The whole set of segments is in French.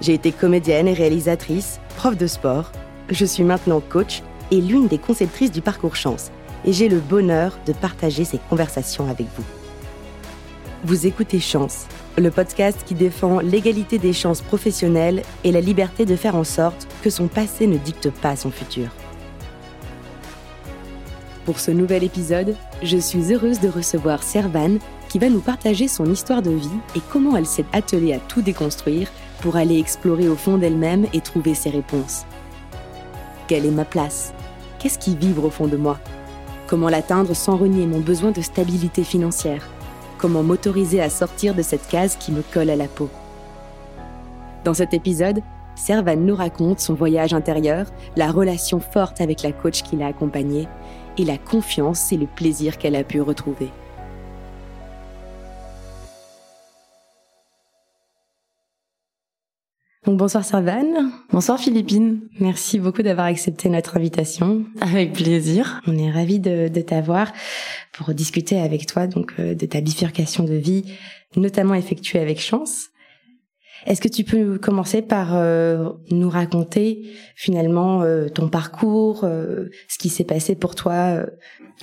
J'ai été comédienne et réalisatrice, prof de sport. Je suis maintenant coach et l'une des conceptrices du parcours chance. Et j'ai le bonheur de partager ces conversations avec vous. Vous écoutez Chance, le podcast qui défend l'égalité des chances professionnelles et la liberté de faire en sorte que son passé ne dicte pas son futur. Pour ce nouvel épisode, je suis heureuse de recevoir Servane qui va nous partager son histoire de vie et comment elle s'est attelée à tout déconstruire pour aller explorer au fond d'elle-même et trouver ses réponses. Quelle est ma place? Qu'est-ce qui vibre au fond de moi? Comment l'atteindre sans renier mon besoin de stabilité financière? Comment m'autoriser à sortir de cette case qui me colle à la peau? Dans cet épisode, Servane nous raconte son voyage intérieur, la relation forte avec la coach qui l'a accompagnée et la confiance et le plaisir qu'elle a pu retrouver. Bonsoir Servane. Bonsoir Philippine. Merci beaucoup d'avoir accepté notre invitation. Avec plaisir. On est ravis de, t'avoir pour discuter avec toi donc euh, de ta bifurcation de vie, notamment effectuée avec chance. Est-ce que tu peux commencer par euh, nous raconter finalement euh, ton parcours, ce qui s'est passé pour toi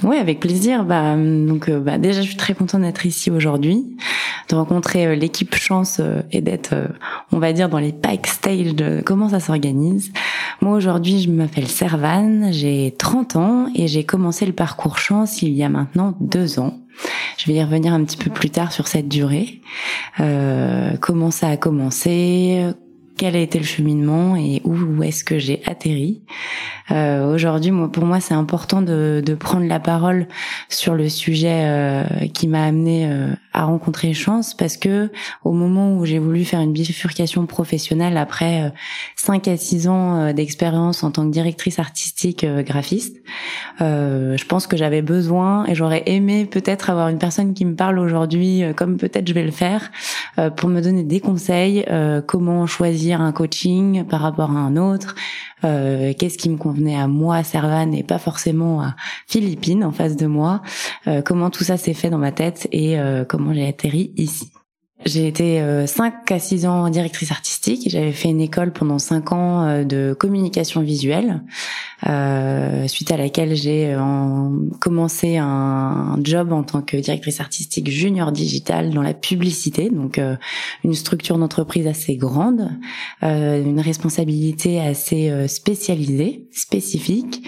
Oui, avec plaisir. Bah, donc, bah, déjà, je suis très contente d'être ici aujourd'hui de rencontrer euh, l'équipe chance euh, et d'être, euh, on va dire, dans les backstage de comment ça s'organise. Moi aujourd'hui, je m'appelle Servan, j'ai 30 ans et j'ai commencé le parcours chance il y a maintenant deux ans. Je vais y revenir un petit peu plus tard sur cette durée. Euh, comment ça a commencé, quel a été le cheminement et où, est-ce que j'ai atterri? Euh, Aujourd'hui, moi, pour moi, c'est important de, de, prendre la parole sur le sujet euh, qui m'a amené euh, à rencontrer Chance, parce que au moment où j'ai voulu faire une bifurcation professionnelle après 5 euh, à 6 ans euh, d'expérience en tant que directrice artistique graphiste, je pense que j'avais besoin et j'aurais aimé peut-être avoir une personne qui me parle aujourd'hui, comme peut-être je vais le faire, pour me donner des conseils, comment choisir un coaching par rapport à un autre, euh, qu'est-ce qui me convenait à moi, Servan, et pas forcément à Philippine en face de moi, euh, comment tout ça s'est fait dans ma tête et euh, comment j'ai atterri ici. J'ai été 5 à 6 ans directrice artistique. J'avais fait une école pendant 5 ans de communication visuelle euh, suite à laquelle j'ai euh, commencé un, job en tant que directrice artistique junior digital dans la publicité, donc euh, une structure d'entreprise assez grande, une responsabilité assez spécialisée, spécifique,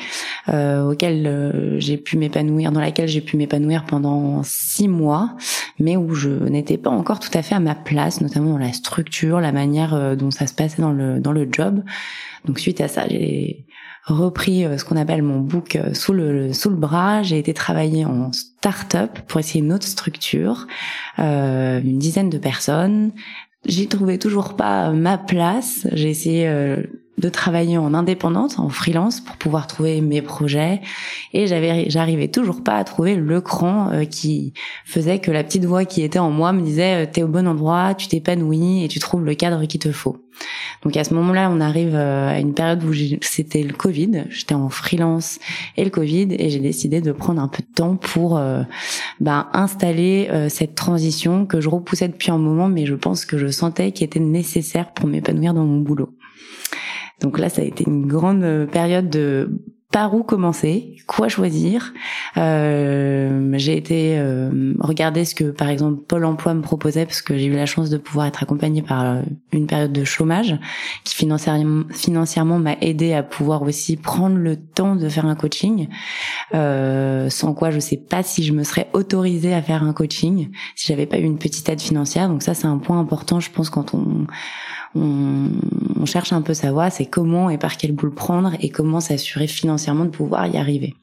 auquel j'ai pu m'épanouir, dans laquelle j'ai pu m'épanouir pendant six mois, mais où je n'étais pas encore tout à fait à ma place, notamment dans la structure, la manière dont ça se passait dans le dans le job. Donc suite à ça, j'ai repris euh, ce qu'on appelle mon book euh, sous le sous le bras. J'ai été travailler en start-up pour essayer une autre structure, euh, une dizaine de personnes. J'ai trouvé toujours pas ma place. J'ai essayé euh, de travailler en indépendante, en freelance, pour pouvoir trouver mes projets. Et j'avais, j'arrivais toujours pas à trouver le cran euh, qui faisait que la petite voix qui était en moi me disait euh, t'es au bon endroit, tu t'épanouis et tu trouves le cadre qu'il te faut. Donc à ce moment-là, on arrive euh, à une période où c'était le Covid. J'étais en freelance et le Covid, et j'ai décidé de prendre un peu de temps pour ben, installer cette transition que je repoussais depuis un moment, mais je pense que je sentais qu'il était nécessaire pour m'épanouir dans mon boulot. Donc là, ça a été une grande euh, période de par où commencer, quoi choisir. Euh, j'ai été euh, regarder ce que par exemple Pôle Emploi me proposait parce que j'ai eu la chance de pouvoir être accompagnée par euh, une période de chômage qui financièrement, financièrement m'a aidé à pouvoir aussi prendre le temps de faire un coaching. Euh, sans quoi je sais pas si je me serais autorisée à faire un coaching si j'avais pas eu une petite aide financière. Donc ça c'est un point important je pense quand on on, cherche un peu sa voie, c'est comment et par quel bout le prendre et comment s'assurer financièrement de pouvoir y arriver.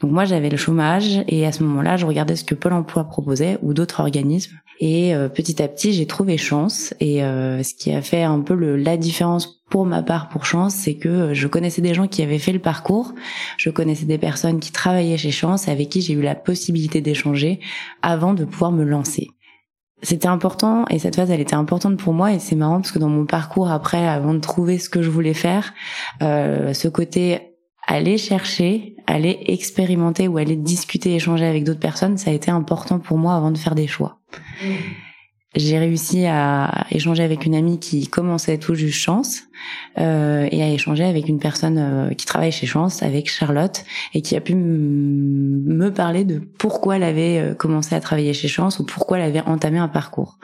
Donc moi j'avais le chômage et à ce moment-là je regardais ce que Pôle Emploi proposait ou d'autres organismes et euh, petit à petit j'ai trouvé chance et euh, ce qui a fait un peu le, la différence pour ma part pour chance c'est que je connaissais des gens qui avaient fait le parcours, je connaissais des personnes qui travaillaient chez Chance avec qui j'ai eu la possibilité d'échanger avant de pouvoir me lancer c'était important et cette phase elle était importante pour moi et c'est marrant parce que dans mon parcours après avant de trouver ce que je voulais faire euh, ce côté aller chercher aller expérimenter ou aller discuter échanger avec d'autres personnes ça a été important pour moi avant de faire des choix. Mmh j'ai réussi à échanger avec une amie qui commençait tout juste Chance euh, et à échanger avec une personne euh, qui travaille chez Chance, avec Charlotte, et qui a pu me parler de pourquoi elle avait euh, commencé à travailler chez Chance ou pourquoi elle avait entamé un parcours.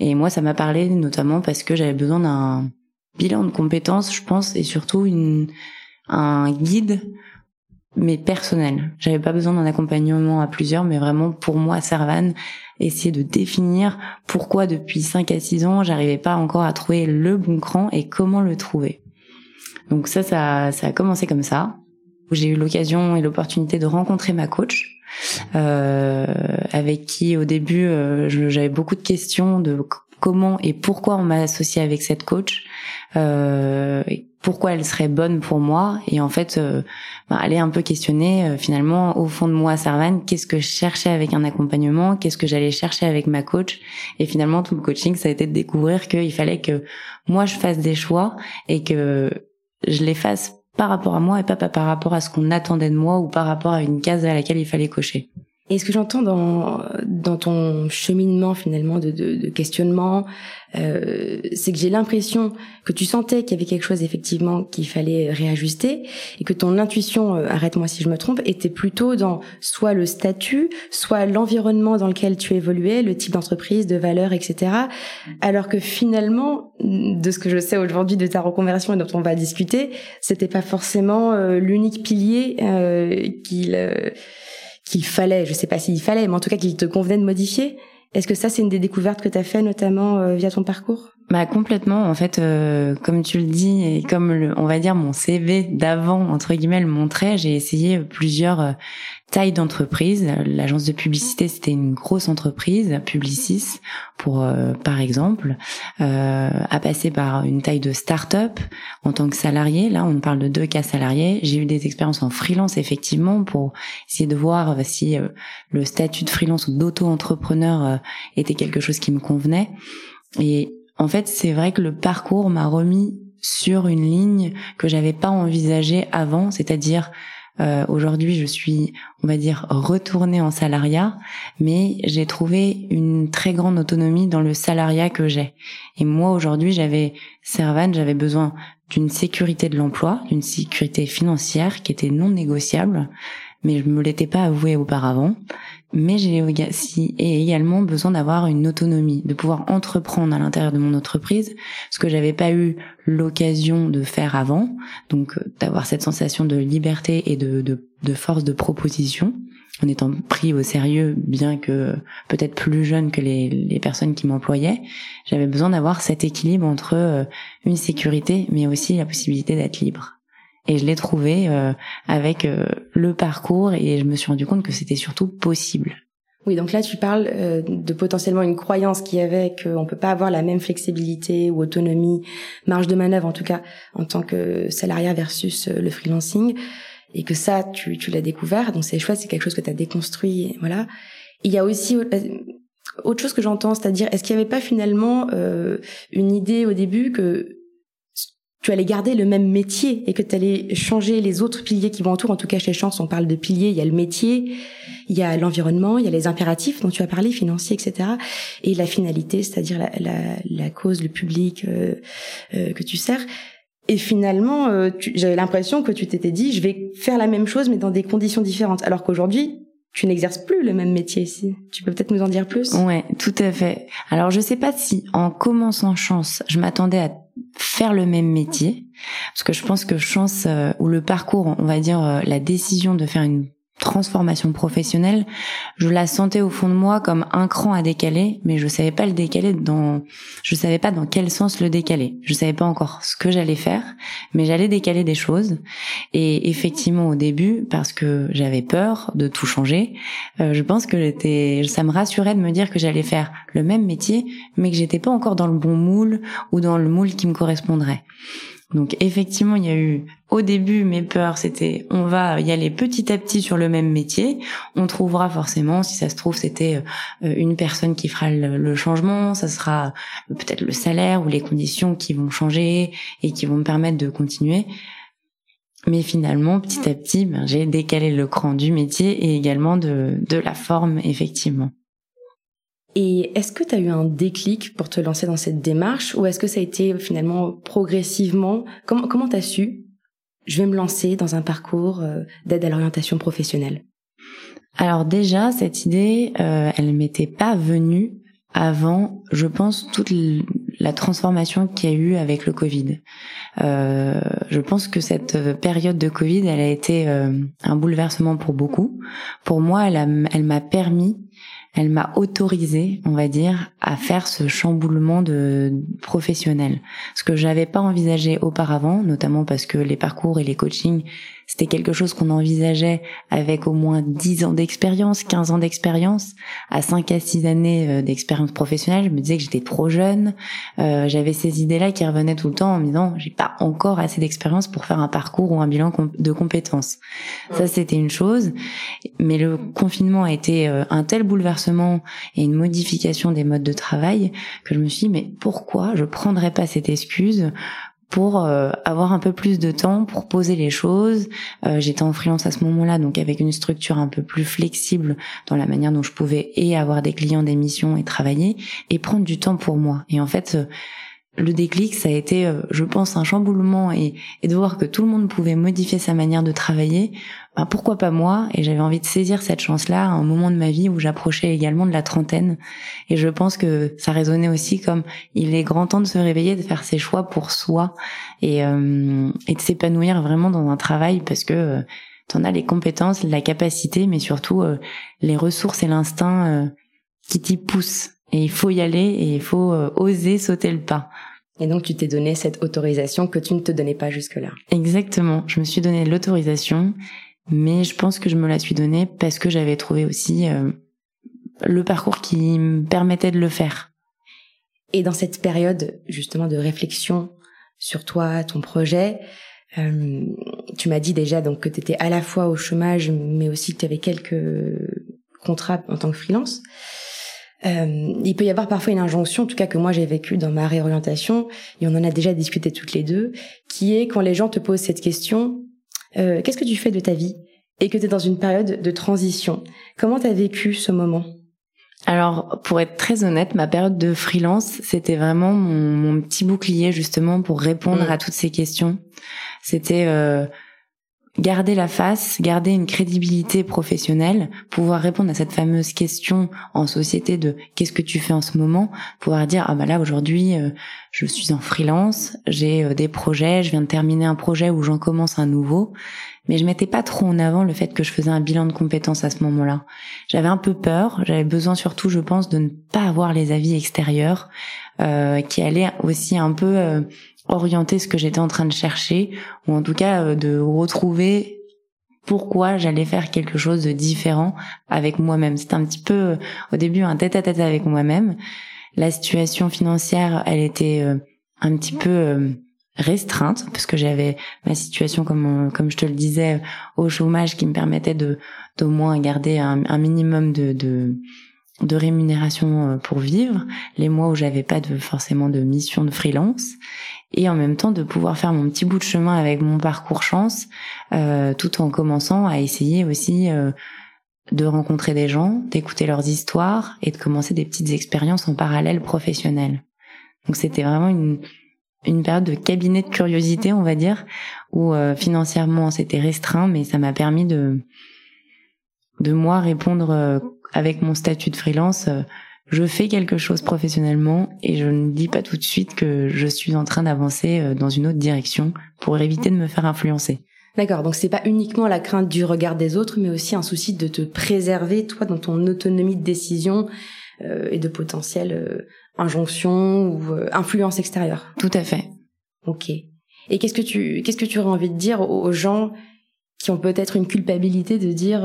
Et moi, ça m'a parlé notamment parce que j'avais besoin d'un bilan de compétences, je pense, et surtout une, un guide mais personnel. J'avais pas besoin d'un accompagnement à plusieurs, mais vraiment pour moi, Servan, essayer de définir pourquoi depuis 5 à 6 ans, j'arrivais pas encore à trouver le bon cran et comment le trouver. Donc ça, ça, ça a commencé comme ça. J'ai eu l'occasion et l'opportunité de rencontrer ma coach, euh, avec qui au début euh, j'avais beaucoup de questions de comment et pourquoi on m'a associé avec cette coach, euh, pourquoi elle serait bonne pour moi et en fait euh, bah, aller un peu questionner euh, finalement au fond de moi Sarvan qu'est-ce que je cherchais avec un accompagnement qu'est-ce que j'allais chercher avec ma coach et finalement tout le coaching ça a été de découvrir qu'il fallait que moi je fasse des choix et que je les fasse par rapport à moi et pas par rapport à ce qu'on attendait de moi ou par rapport à une case à laquelle il fallait cocher. Et ce que j'entends dans dans ton cheminement finalement de, de, de questionnement, euh, c'est que j'ai l'impression que tu sentais qu'il y avait quelque chose effectivement qu'il fallait réajuster et que ton intuition, euh, arrête-moi si je me trompe, était plutôt dans soit le statut, soit l'environnement dans lequel tu évoluais, le type d'entreprise, de valeur, etc. Alors que finalement, de ce que je sais aujourd'hui de ta reconversion et dont on va discuter, c'était pas forcément euh, l'unique pilier euh, qu'il qu'il fallait, je sais pas s'il fallait, mais en tout cas qu'il te convenait de modifier. Est-ce que ça, c'est une des découvertes que tu as fait notamment euh, via ton parcours? Bah complètement. En fait euh, comme tu le dis et comme le, on va dire mon CV d'avant entre guillemets le montrait j'ai essayé plusieurs euh, tailles d'entreprise. L'agence de publicité c'était une grosse entreprise Publicis pour euh, par exemple à passer par une taille de start-up en tant que salarié. Là on parle de deux cas salariés. J'ai eu des expériences en freelance effectivement pour essayer de voir si le statut de freelance ou d'auto-entrepreneur était quelque chose qui me convenait. Et en fait, c'est vrai que le parcours m'a remis sur une ligne que j'avais pas envisagée avant, c'est-à-dire euh, aujourd'hui je suis, on va dire, retournée en salariat, mais j'ai trouvé une très grande autonomie dans le salariat que j'ai. Et moi aujourd'hui j'avais Servan, j'avais besoin d'une sécurité de l'emploi, d'une sécurité financière qui était non négociable, mais je me l'étais pas avoué auparavant mais j'ai aussi également besoin d'avoir une autonomie, de pouvoir entreprendre à l'intérieur de mon entreprise, ce que j'avais pas eu l'occasion de faire avant, donc euh, d'avoir cette sensation de liberté et de, force de proposition, en étant pris au sérieux, bien que peut-être plus jeune que les, les personnes qui m'employaient, j'avais besoin d'avoir cet équilibre entre euh, une sécurité, mais aussi la possibilité d'être libre. Et je l'ai trouvé euh, avec euh, le parcours et je me suis rendu compte que c'était surtout possible. Oui, donc là tu parles euh, de potentiellement une croyance qui avait qu'on peut pas avoir la même flexibilité ou autonomie, marge de manœuvre en tout cas en tant que salariat versus le freelancing, et que ça tu, tu l'as découvert, donc c'est chouette, c'est quelque chose que tu as déconstruit, voilà. Il y a aussi autre chose que j'entends, c'est-à-dire est-ce qu'il n'y avait pas finalement une idée au début que tu allais garder le même métier et que tu allais changer les autres piliers qui vont autour. En tout cas, chez Chance, on parle de piliers. Il y a le métier, il y a l'environnement, il y a les impératifs dont tu as parlé, financiers, etc. Et la finalité, c'est-à-dire la, la, la, cause, le public euh, euh, que tu sers. Et finalement, euh, j'avais l'impression que tu t'étais dit, je vais faire la même chose, mais dans des conditions différentes. Alors qu'aujourd'hui, tu n'exerces plus le même métier ici. Tu peux peut-être nous en dire plus? Ouais, tout à fait. Alors je sais pas si en commençant chance, je m'attendais à faire le même métier. Parce que je pense que chance euh, ou le parcours, on va dire euh, la décision de faire une transformation professionnelle, je la sentais au fond de moi comme un cran à décaler, mais je savais pas le décaler dans, je savais pas dans quel sens le décaler. Je savais pas encore ce que j'allais faire, mais j'allais décaler des choses. Et effectivement, au début, parce que j'avais peur de tout changer, euh, je pense que j'étais, ça me rassurait de me dire que j'allais faire le même métier, mais que j'étais pas encore dans le bon moule ou dans le moule qui me correspondrait. Donc effectivement, il y a eu au début mes peurs, c'était on va y aller petit à petit sur le même métier, on trouvera forcément, si ça se trouve, c'était euh, une personne qui fera le, changement, ça sera peut-être le salaire ou les conditions qui vont changer et qui vont me permettre de continuer. Mais finalement, petit à petit, ben, j'ai décalé le cran du métier et également de, de la forme, effectivement. Et est-ce que tu as eu un déclic pour te lancer dans cette démarche ou est-ce que ça a été finalement progressivement? Comment comment t'as su? Je vais me lancer dans un parcours euh, d'aide à l'orientation professionnelle Alors déjà cette idée, euh, elle m'était pas venue avant, je pense, toute la transformation qu'il y a eu avec le Covid. Euh, je pense que cette période de Covid, elle a été euh, un bouleversement pour beaucoup. Pour moi, elle, elle m'a permis elle m'a autorisé, on va dire, à faire ce chamboulement de professionnel. Ce que j'avais pas envisagé auparavant, notamment parce que les parcours et les coachings c'était quelque chose qu'on envisageait avec au moins 10 ans d'expérience, 15 ans d'expérience, à 5 à 6 années euh, d'expérience professionnelle, je me disais que j'étais trop jeune, euh, j'avais ces idées-là qui revenaient tout le temps en me disant j'ai pas encore assez d'expérience pour faire un parcours ou un bilan de compétences. Ça c'était une chose, mais le confinement a été euh, un tel bouleversement et une modification des modes de travail que je me suis dit mais pourquoi je prendrais pas cette excuse pour euh, avoir un peu plus de temps pour poser les choses. Euh, j'étais en freelance à ce moment-là, donc avec une structure un peu plus flexible dans la manière dont je pouvais et avoir des clients, des missions et travailler, et prendre du temps pour moi. Et en fait, euh, le déclic, ça a été, je pense, un chamboulement et, et de voir que tout le monde pouvait modifier sa manière de travailler bah, pourquoi pas moi? Et j'avais envie de saisir cette chance-là à un moment de ma vie où j'approchais également de la trentaine. Et je pense que ça résonnait aussi comme il est grand temps de se réveiller, de faire ses choix pour soi et, euh, et de s'épanouir vraiment dans un travail parce que euh, tu en as les compétences, la capacité, mais surtout euh, les ressources et l'instinct euh, qui t'y poussent. Et il faut y aller et il faut oser sauter le pas. Et donc tu t'es donné cette autorisation que tu ne te donnais pas jusque-là. Exactement. Je me suis donné l'autorisation mais je pense que je me la suis donnée parce que j'avais trouvé aussi euh, le parcours qui me permettait de le faire. Et dans cette période justement de réflexion sur toi, ton projet, euh, tu m'as dit déjà donc que tu étais à la fois au chômage, mais aussi que tu avais quelques contrats en tant que freelance. Euh, il peut y avoir parfois une injonction, en tout cas que moi j'ai vécu dans ma réorientation, et on en a déjà discuté toutes les deux, qui est quand les gens te posent cette question, euh, qu'est-ce que tu fais de ta vie et que tu es dans une période de transition? Comment tu as vécu ce moment? Alors, pour être très honnête, ma période de freelance, c'était vraiment mon, petit bouclier justement pour répondre mm. à toutes ces questions. C'était euh, garder la face, garder une crédibilité professionnelle, pouvoir répondre à cette fameuse question en société de qu'est-ce que tu fais en ce moment, pouvoir dire ah bah là aujourd'hui euh, je suis en freelance, j'ai euh, des projets, je viens de terminer un projet où j'en commence un nouveau mais je mettais pas trop en avant le fait que je faisais un bilan de compétences à ce moment-là. J'avais un peu peur, j'avais besoin surtout, je pense, de ne pas avoir les avis extérieurs euh, qui allaient aussi un peu euh, orienter ce que j'étais en train de chercher, ou en tout cas euh, de retrouver pourquoi j'allais faire quelque chose de différent avec moi-même. C'était un petit peu euh, au début un tête-à-tête -tête avec moi-même. La situation financière, elle était un petit peu restreinte parce que j'avais ma situation comme comme je te le disais au chômage qui me permettait de d'au moins garder un, un minimum de, de de rémunération euh, pour vivre les mois où j'avais pas de forcément de mission de freelance et en même temps de pouvoir faire mon petit bout de chemin avec mon parcours chance euh, tout en commençant à essayer aussi euh, de rencontrer des gens, d'écouter leurs histoires et de commencer des petites expériences en parallèle professionnelles. Donc c'était vraiment une, une période de cabinet de curiosité, on va dire, où euh, financièrement c'était restreint, mais ça m'a permis de de moi répondre euh, avec mon statut de freelance. Euh, je fais quelque chose professionnellement et je ne dis pas tout de suite que je suis en train d'avancer dans une autre direction pour éviter de me faire influencer. D'accord, donc c'est pas uniquement la crainte du regard des autres, mais aussi un souci de te préserver toi dans ton autonomie de décision euh, et de potentielles euh, injonctions ou euh, influences extérieures. Tout à fait. Ok. Et qu'est-ce que tu qu'est-ce que tu aurais envie de dire aux gens qui ont peut-être une culpabilité de dire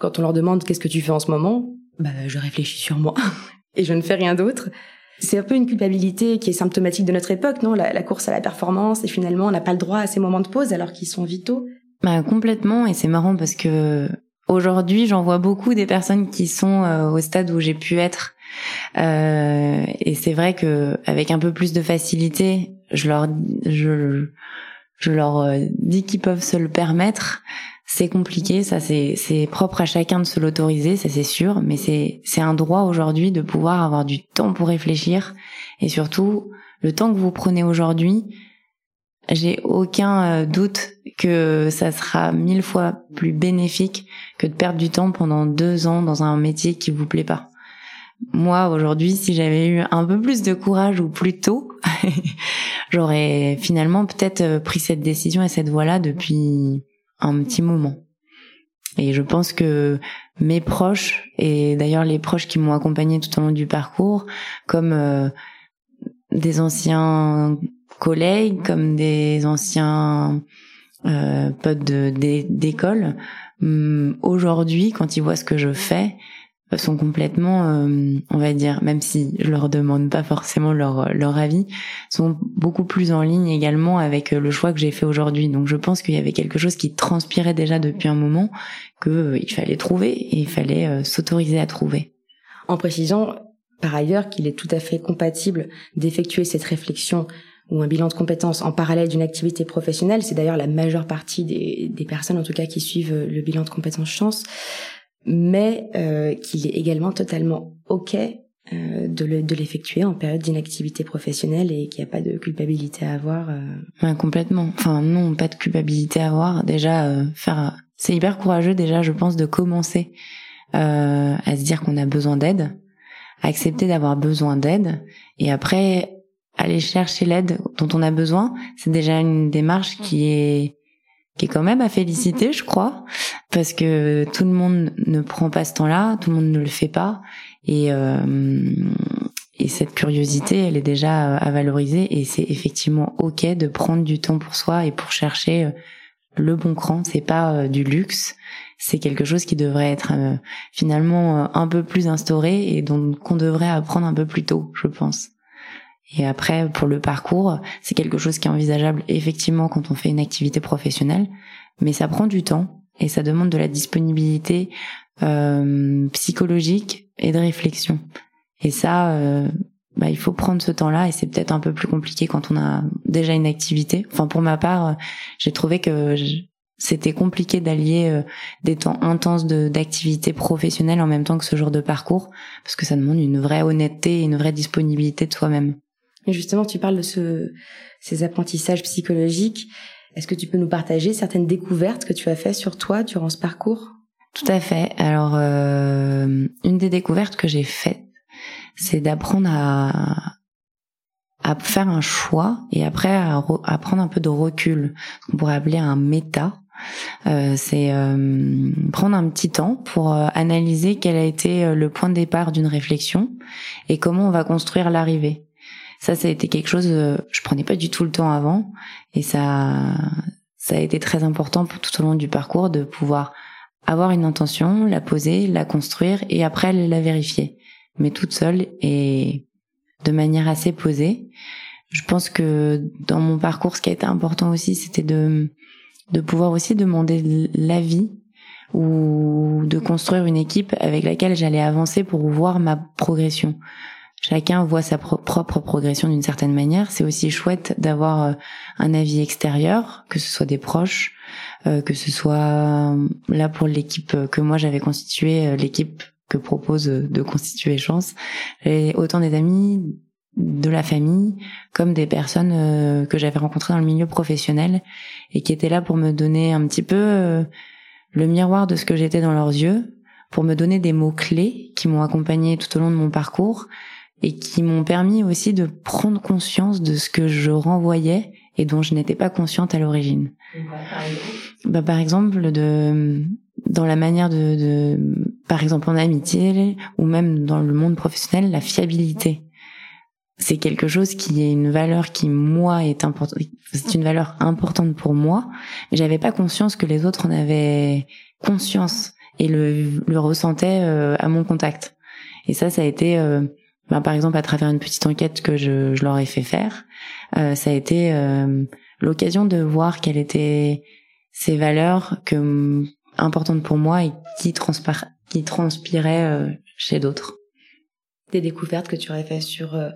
quand on leur demande qu'est-ce que tu fais en ce moment, bah je réfléchis sur moi et je ne fais rien d'autre. C'est un peu une culpabilité qui est symptomatique de notre époque, non? La, course à la performance et finalement on n'a pas le droit à ces moments de pause alors qu'ils sont vitaux. Bah complètement et c'est marrant parce que aujourd'hui j'en vois beaucoup des personnes qui sont euh, au stade où j'ai pu être euh, et c'est vrai que avec un peu plus de facilité, je leur je je leur euh, dis qu'ils peuvent se le permettre c'est compliqué, ça c'est propre à chacun de se l'autoriser, ça c'est sûr, mais c'est c'est un droit aujourd'hui de pouvoir avoir du temps pour réfléchir et surtout le temps que vous prenez aujourd'hui, j'ai aucun euh, doute que ça sera mille fois plus bénéfique que de perdre du temps pendant deux ans dans un métier qui vous plaît pas. Moi aujourd'hui, si j'avais eu un peu plus de courage ou plus tôt, j'aurais finalement peut-être euh, pris cette décision et cette voie-là depuis un petit moment. Et je pense que mes proches, et d'ailleurs les proches qui m'ont accompagné tout au long du parcours, comme euh, des anciens collègues, comme des anciens euh, potes d'école, hum, aujourd'hui, quand ils voient ce que je fais, sont complètement, euh, on va dire, même si je leur demande pas forcément leur leur avis, sont beaucoup plus en ligne également avec le choix que j'ai fait aujourd'hui. Donc je pense qu'il y avait quelque chose qui transpirait déjà depuis un moment que euh, il fallait trouver et il fallait euh, s'autoriser à trouver. En précisant par ailleurs qu'il est tout à fait compatible d'effectuer cette réflexion ou un bilan de compétences en parallèle d'une activité professionnelle. C'est d'ailleurs la majeure partie des, des personnes, en tout cas, qui suivent le bilan de compétences chance mais euh, qu'il est également totalement ok euh, de l'effectuer en période d'inactivité professionnelle et qu'il n'y a pas de culpabilité à avoir. Euh. complètement. Enfin non, pas de culpabilité à avoir. Déjà euh, faire, c'est hyper courageux déjà, je pense, de commencer euh, à se dire qu'on a besoin d'aide, accepter d'avoir besoin d'aide et après aller chercher l'aide dont on a besoin. C'est déjà une démarche qui est qui est quand même à féliciter, je crois, parce que tout le monde ne prend pas ce temps-là, tout le monde ne le fait pas, et euh, et cette curiosité, elle est déjà à valoriser, et c'est effectivement ok de prendre du temps pour soi et pour chercher euh, le bon cran. C'est pas euh, du luxe, c'est quelque chose qui devrait être finalement un peu plus instauré et dont qu'on devrait apprendre un peu plus tôt, je pense. Et après, pour le parcours, c'est quelque chose qui est envisageable effectivement quand on fait une activité professionnelle, mais ça prend du temps et ça demande de la disponibilité euh, psychologique et de réflexion. Et ça, euh, bah, il faut prendre ce temps-là et c'est peut-être un peu plus compliqué quand on a déjà une activité. Enfin, pour ma part, j'ai trouvé que c'était compliqué d'allier euh, des temps intenses d'activité professionnelle en même temps que ce genre de parcours, parce que ça demande une vraie honnêteté et une vraie disponibilité de soi-même. Et justement, tu parles de ce, ces apprentissages psychologiques. Est-ce que tu peux nous partager certaines découvertes que tu as faites sur toi durant ce parcours? Tout à fait. Alors, euh, une des découvertes que j'ai faites, c'est d'apprendre à, à faire un choix et après à, à prendre un peu de recul, qu'on pourrait appeler un méta. Euh, c'est euh, prendre un petit temps pour euh, analyser quel a été euh, le point de départ d'une réflexion et comment on va construire l'arrivée. Ça, ça a été quelque chose, euh, je prenais pas du tout le temps avant, et ça, ça a été très important pour tout au long du parcours de pouvoir avoir une intention, la poser, la construire et après la vérifier, mais toute seule et de manière assez posée. Je pense que dans mon parcours, ce qui a été important aussi, c'était de de pouvoir aussi demander l'avis ou de construire une équipe avec laquelle j'allais avancer pour voir ma progression. Chacun voit sa propre progression d'une certaine manière. C'est aussi chouette d'avoir euh, un avis extérieur, que ce soit des proches, euh, que ce soit euh, là pour l'équipe que moi j'avais constituée, l'équipe que propose de constituer Chance, et autant des amis, de la famille, comme des personnes que j'avais rencontrées dans le milieu professionnel et qui étaient là pour me donner un petit peu le miroir de ce que j'étais dans leurs yeux, pour me donner des mots clés qui m'ont accompagné tout au long de mon parcours et qui m'ont permis aussi de prendre conscience de ce que je renvoyais et dont je n'étais pas consciente à l'origine. Bah, par exemple, de dans la manière de, de, par exemple en amitié ou même dans le monde professionnel, la fiabilité. C'est quelque chose qui est une valeur qui moi est importante. C'est une valeur importante pour moi, j'avais pas conscience que les autres en avaient conscience et le, le ressentaient euh, à mon contact. Et ça, ça a été, euh, bah, par exemple, à travers une petite enquête que je, je leur ai fait faire, euh, ça a été l'occasion de voir quelles étaient ces valeurs que importante pour moi et qui, qui transpirait euh, chez d'autres. Des découvertes que tu aurais fait sur euh,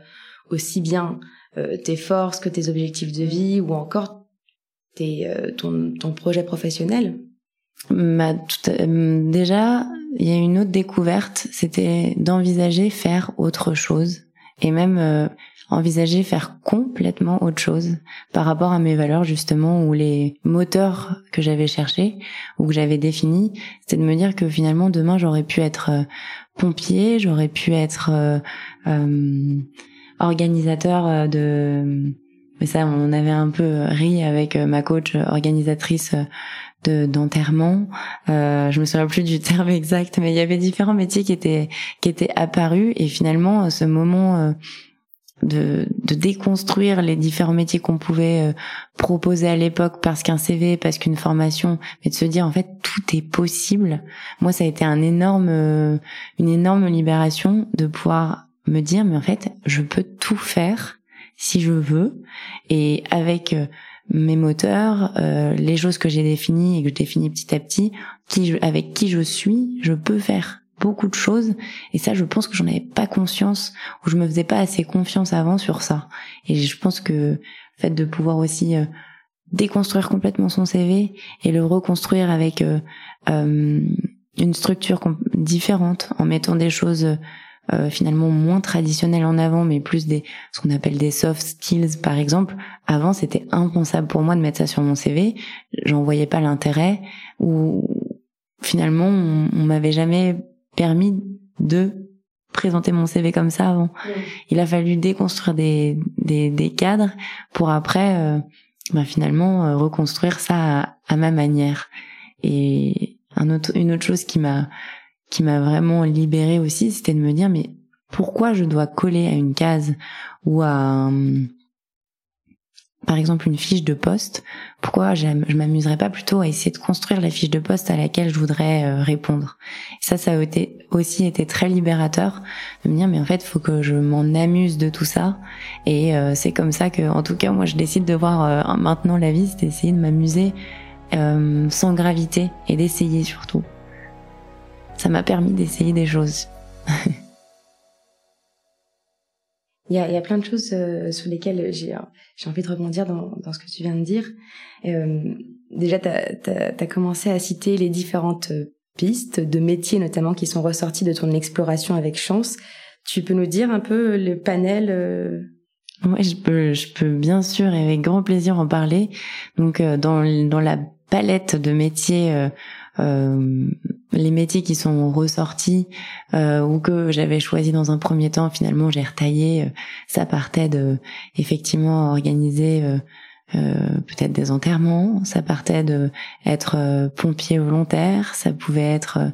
aussi bien euh, tes forces que tes objectifs de vie ou encore tes, ton, ton projet professionnel? Bah, Déjà, il y a une autre découverte, c'était d'envisager faire autre chose et même envisager faire complètement autre chose par rapport à mes valeurs justement ou les moteurs que j'avais cherchés ou que j'avais définis, c'était de me dire que finalement demain j'aurais pu être euh, pompier, j'aurais pu être euh, euh, organisateur de mais ça on avait un peu ri avec ma coach organisatrice de d'enterrement. Euh, je me souviens plus du terme exact, mais il y avait différents métiers qui étaient qui étaient apparus et finalement ce moment de, de déconstruire les différents métiers qu'on pouvait euh, proposer à l'époque parce qu'un CV, parce qu'une formation, mais de se dire en fait tout est possible. Moi, ça a été un énorme, euh, une énorme libération de pouvoir me dire mais en fait je peux tout faire si je veux et avec euh, mes moteurs, les choses que j'ai définies et que je définis petit à petit, qui avec qui je suis, je peux faire beaucoup de choses. Et ça je pense que j'en avais pas conscience ou je me faisais pas assez confiance avant sur ça. Et je pense que le fait de pouvoir aussi euh, déconstruire complètement son CV et le reconstruire avec euh, euh, une structure différente en mettant des choses finalement moins traditionnelles en avant mais plus des ce qu'on appelle des soft skills par exemple avant c'était impensable pour moi de mettre ça sur mon CV j'en voyais pas l'intérêt ou finalement on, on m'avait jamais permis de présenter mon CV comme ça avant. Il a fallu déconstruire des, des, des cadres pour après euh, bah, finalement euh, reconstruire ça à, ma manière. Et un autre, une autre chose qui m'a qui m'a vraiment libérée aussi, c'était de me dire mais pourquoi je dois coller à une case ou à un, par exemple une fiche de poste, pourquoi je m'amuserais pas plutôt à essayer de construire la fiche de poste à laquelle je voudrais euh, répondre? ça, ça a aussi été très libérateur de me dire mais en fait, faut que je m'en amuse de tout ça. Et euh, c'est comme ça que, en tout cas, moi, je décide de voir euh, maintenant la vie, c'est d'essayer de m'amuser sans gravité et d'essayer surtout. Ça m'a permis d'essayer des choses. Il y a, il y a plein de choses euh, sur lesquelles j'ai envie de rebondir dans, dans ce que tu viens de dire. Euh, déjà, tu as, commencé à citer les différentes pistes de métiers notamment qui sont ressorties de ton exploration avec Chance. Tu peux nous dire un peu le panel euh... Oui, je peux, je peux bien sûr et avec grand plaisir en parler. Donc, euh, dans, dans la palette de métiers euh, euh, les métiers qui sont ressortis euh, ou que j'avais choisi dans un premier temps, finalement j'ai retaillé. Euh, ça partait de effectivement organiser peut-être des enterrements. Ça partait de être pompier volontaire. Ça pouvait être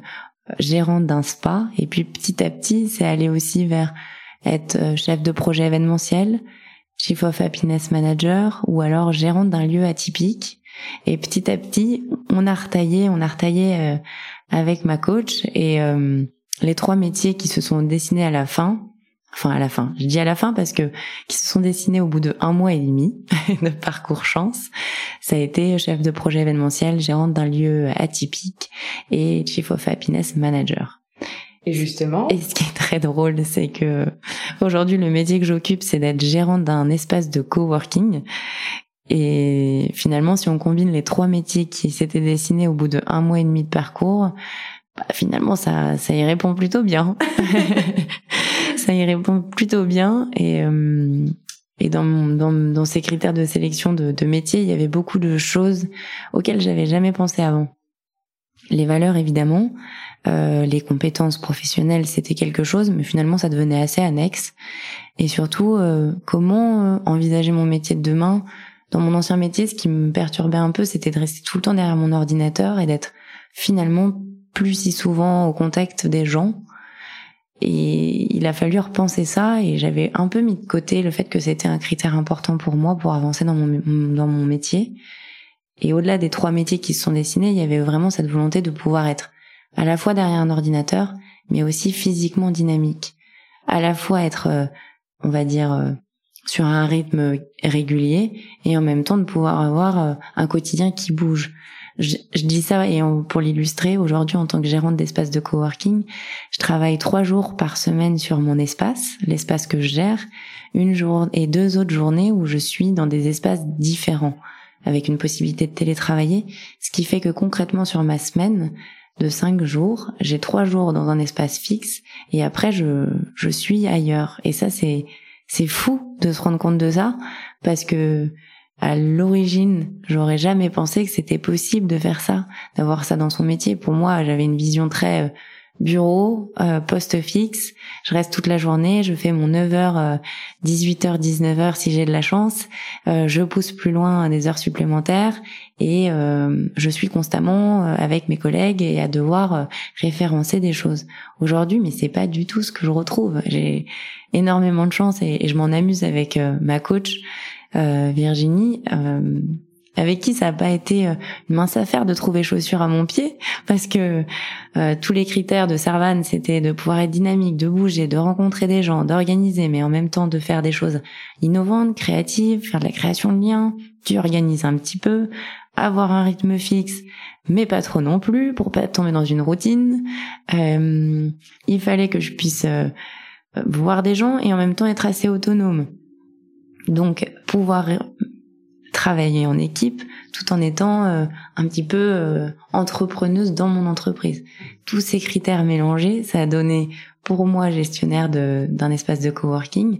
gérante d'un spa. Et puis petit à petit, c'est allé aussi vers être chef de projet événementiel, chief of happiness manager ou alors gérante d'un lieu atypique. Et petit à petit, on a retaillé, on a retaillé euh, avec ma coach et euh, les trois métiers qui se sont dessinés à la fin. Enfin à la fin, je dis à la fin parce que qui se sont dessinés au bout de un mois et demi de parcours chance. Ça a été chef de projet événementiel, gérante d'un lieu atypique et chief of happiness manager. Et justement. Et ce qui est très drôle, c'est que aujourd'hui, le métier que j'occupe, c'est d'être gérante d'un espace de coworking. Et finalement, si on combine les trois métiers qui s'étaient dessinés au bout de un mois et demi de parcours, bah, finalement, ça, ça y répond plutôt bien. ça y répond plutôt bien. Et, euh, et dans, dans, dans, ces critères de sélection de, de métiers, il y avait beaucoup de choses auxquelles j'avais jamais pensé avant. Les valeurs, évidemment, euh, les compétences professionnelles, c'était quelque chose, mais finalement, ça devenait assez annexe. Et surtout, euh, comment euh, envisager mon métier de demain dans mon ancien métier, ce qui me perturbait un peu, c'était de rester tout le temps derrière mon ordinateur et d'être finalement plus si souvent au contact des gens. Et il a fallu repenser ça et j'avais un peu mis de côté le fait que c'était un critère important pour moi pour avancer dans mon, dans mon métier. Et au-delà des trois métiers qui se sont dessinés, il y avait vraiment cette volonté de pouvoir être à la fois derrière un ordinateur, mais aussi physiquement dynamique. À la fois être, euh, on va dire, euh, sur un rythme régulier et en même temps de pouvoir avoir euh, un quotidien qui bouge. Je, dis ça et pour l'illustrer, aujourd'hui en tant que gérante d'espace de coworking, je travaille trois jours par semaine sur mon espace, l'espace que je gère, une journée et deux autres journées où je suis dans des espaces différents avec une possibilité de télétravailler, ce qui fait que concrètement sur ma semaine de cinq jours, j'ai trois jours dans un espace fixe et après je, je suis ailleurs. Et ça c'est c'est fou de se rendre compte de ça parce que à l'origine, j'aurais jamais pensé que c'était possible de faire ça, d'avoir ça dans son métier. Pour moi, j'avais une vision très euh, bureau, euh, poste fixe. Je reste toute la journée, je fais mon 9h, 18h, 19h si j'ai de la chance. Euh, je pousse plus loin des heures supplémentaires et euh, je suis constamment euh, avec mes collègues et à devoir euh, référencer des choses. Aujourd'hui, mais c'est pas du tout ce que je retrouve. J'ai énormément de chance et, et je m'en amuse avec ma coach Virginie avec qui ça n'a pas été euh, une mince affaire de trouver chaussures à mon pied, parce que euh, tous les critères de Servan, c'était de pouvoir être dynamique, de bouger, de rencontrer des gens, d'organiser, mais en même temps de faire des choses innovantes, créatives, faire de la création de liens, tu organises un petit peu, avoir un rythme fixe, mais pas trop non plus, pour pas tomber dans une routine. Euh, il fallait que je puisse voir des gens et en même temps être assez autonome. Donc pouvoir travailler en équipe tout en étant euh, un petit peu euh, entrepreneuse dans mon entreprise. Tous ces critères mélangés, ça a donné pour moi gestionnaire d'un espace de coworking.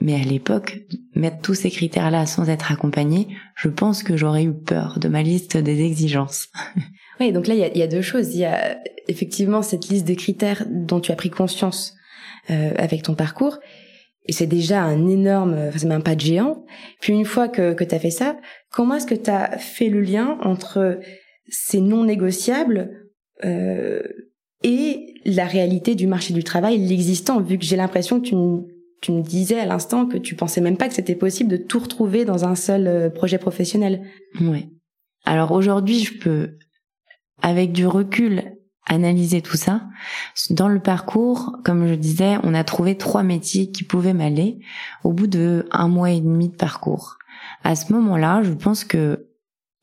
Mais à l'époque, mettre tous ces critères-là sans être accompagnée, je pense que j'aurais eu peur de ma liste des exigences. Oui, donc là, il y a, y a, deux choses. Il y a effectivement cette liste de critères dont tu as pris conscience euh, avec ton parcours, et c'est déjà un énorme, enfin c'est même pas de géant. Puis une fois que, que tu as fait ça, comment est-ce que tu as fait le lien entre ces non négociables euh, et la réalité du marché du travail, l'existant, vu que j'ai l'impression que tu, tu me disais à l'instant que tu pensais même pas que c'était possible de tout retrouver dans un seul euh, projet professionnel. Oui. Alors aujourd'hui, je peux, avec du recul, analyser tout ça. Dans le parcours, comme je disais, on a trouvé trois métiers qui pouvaient m'aller au bout de un mois et demi de parcours. À ce moment-là, je pense que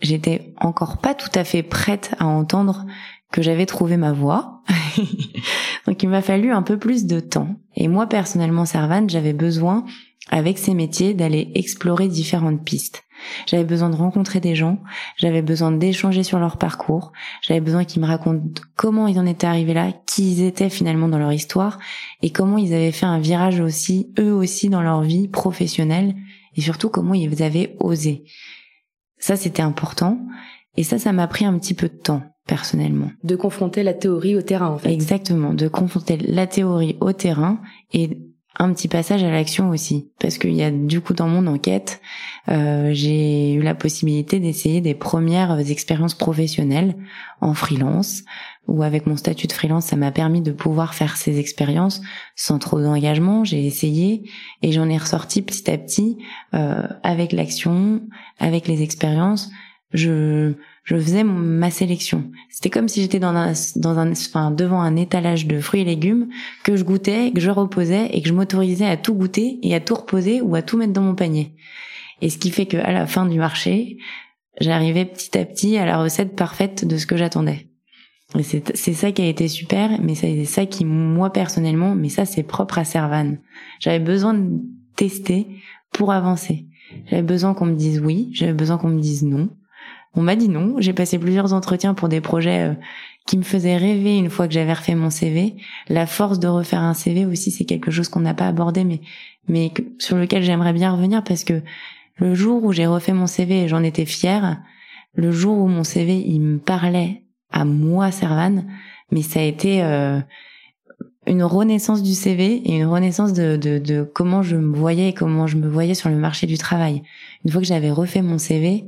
j'étais encore pas tout à fait prête à entendre que j'avais trouvé ma voie. Donc il m'a fallu un peu plus de temps. Et moi personnellement, Servan, j'avais besoin avec ces métiers d'aller explorer différentes pistes. J'avais besoin de rencontrer des gens, j'avais besoin d'échanger sur leur parcours, j'avais besoin qu'ils me racontent comment ils en étaient arrivés là, qui ils étaient finalement dans leur histoire et comment ils avaient fait un virage aussi, eux aussi dans leur vie professionnelle et surtout comment ils avaient osé. Ça c'était important et ça ça m'a pris un petit peu de temps personnellement. De confronter la théorie au terrain en fait. Exactement, de confronter la théorie au terrain et un petit passage à l'action aussi, parce qu'il y a du coup dans mon enquête, euh, j'ai eu la possibilité d'essayer des premières expériences professionnelles en freelance, ou avec mon statut de freelance, ça m'a permis de pouvoir faire ces expériences sans trop d'engagement. J'ai essayé et j'en ai ressorti petit à petit euh, avec l'action, avec les expériences. Je je faisais ma sélection. C'était comme si j'étais dans un, dans un, enfin, devant un étalage de fruits et légumes que je goûtais, que je reposais et que je m'autorisais à tout goûter et à tout reposer ou à tout mettre dans mon panier. Et ce qui fait que à la fin du marché, j'arrivais petit à petit à la recette parfaite de ce que j'attendais. Et c'est, ça qui a été super, mais c'est ça qui, moi personnellement, mais ça c'est propre à Servan. J'avais besoin de tester pour avancer. J'avais besoin qu'on me dise oui, j'avais besoin qu'on me dise non. On m'a dit non. J'ai passé plusieurs entretiens pour des projets euh, qui me faisaient rêver une fois que j'avais refait mon CV. La force de refaire un CV aussi, c'est quelque chose qu'on n'a pas abordé, mais mais sur lequel j'aimerais bien revenir parce que le jour où j'ai refait mon CV et j'en étais fière, le jour où mon CV il me parlait à moi, Servan, mais ça a été euh, une renaissance du CV et une renaissance de, de, de, comment je me voyais et comment je me voyais sur le marché du travail. Une fois que j'avais refait mon CV,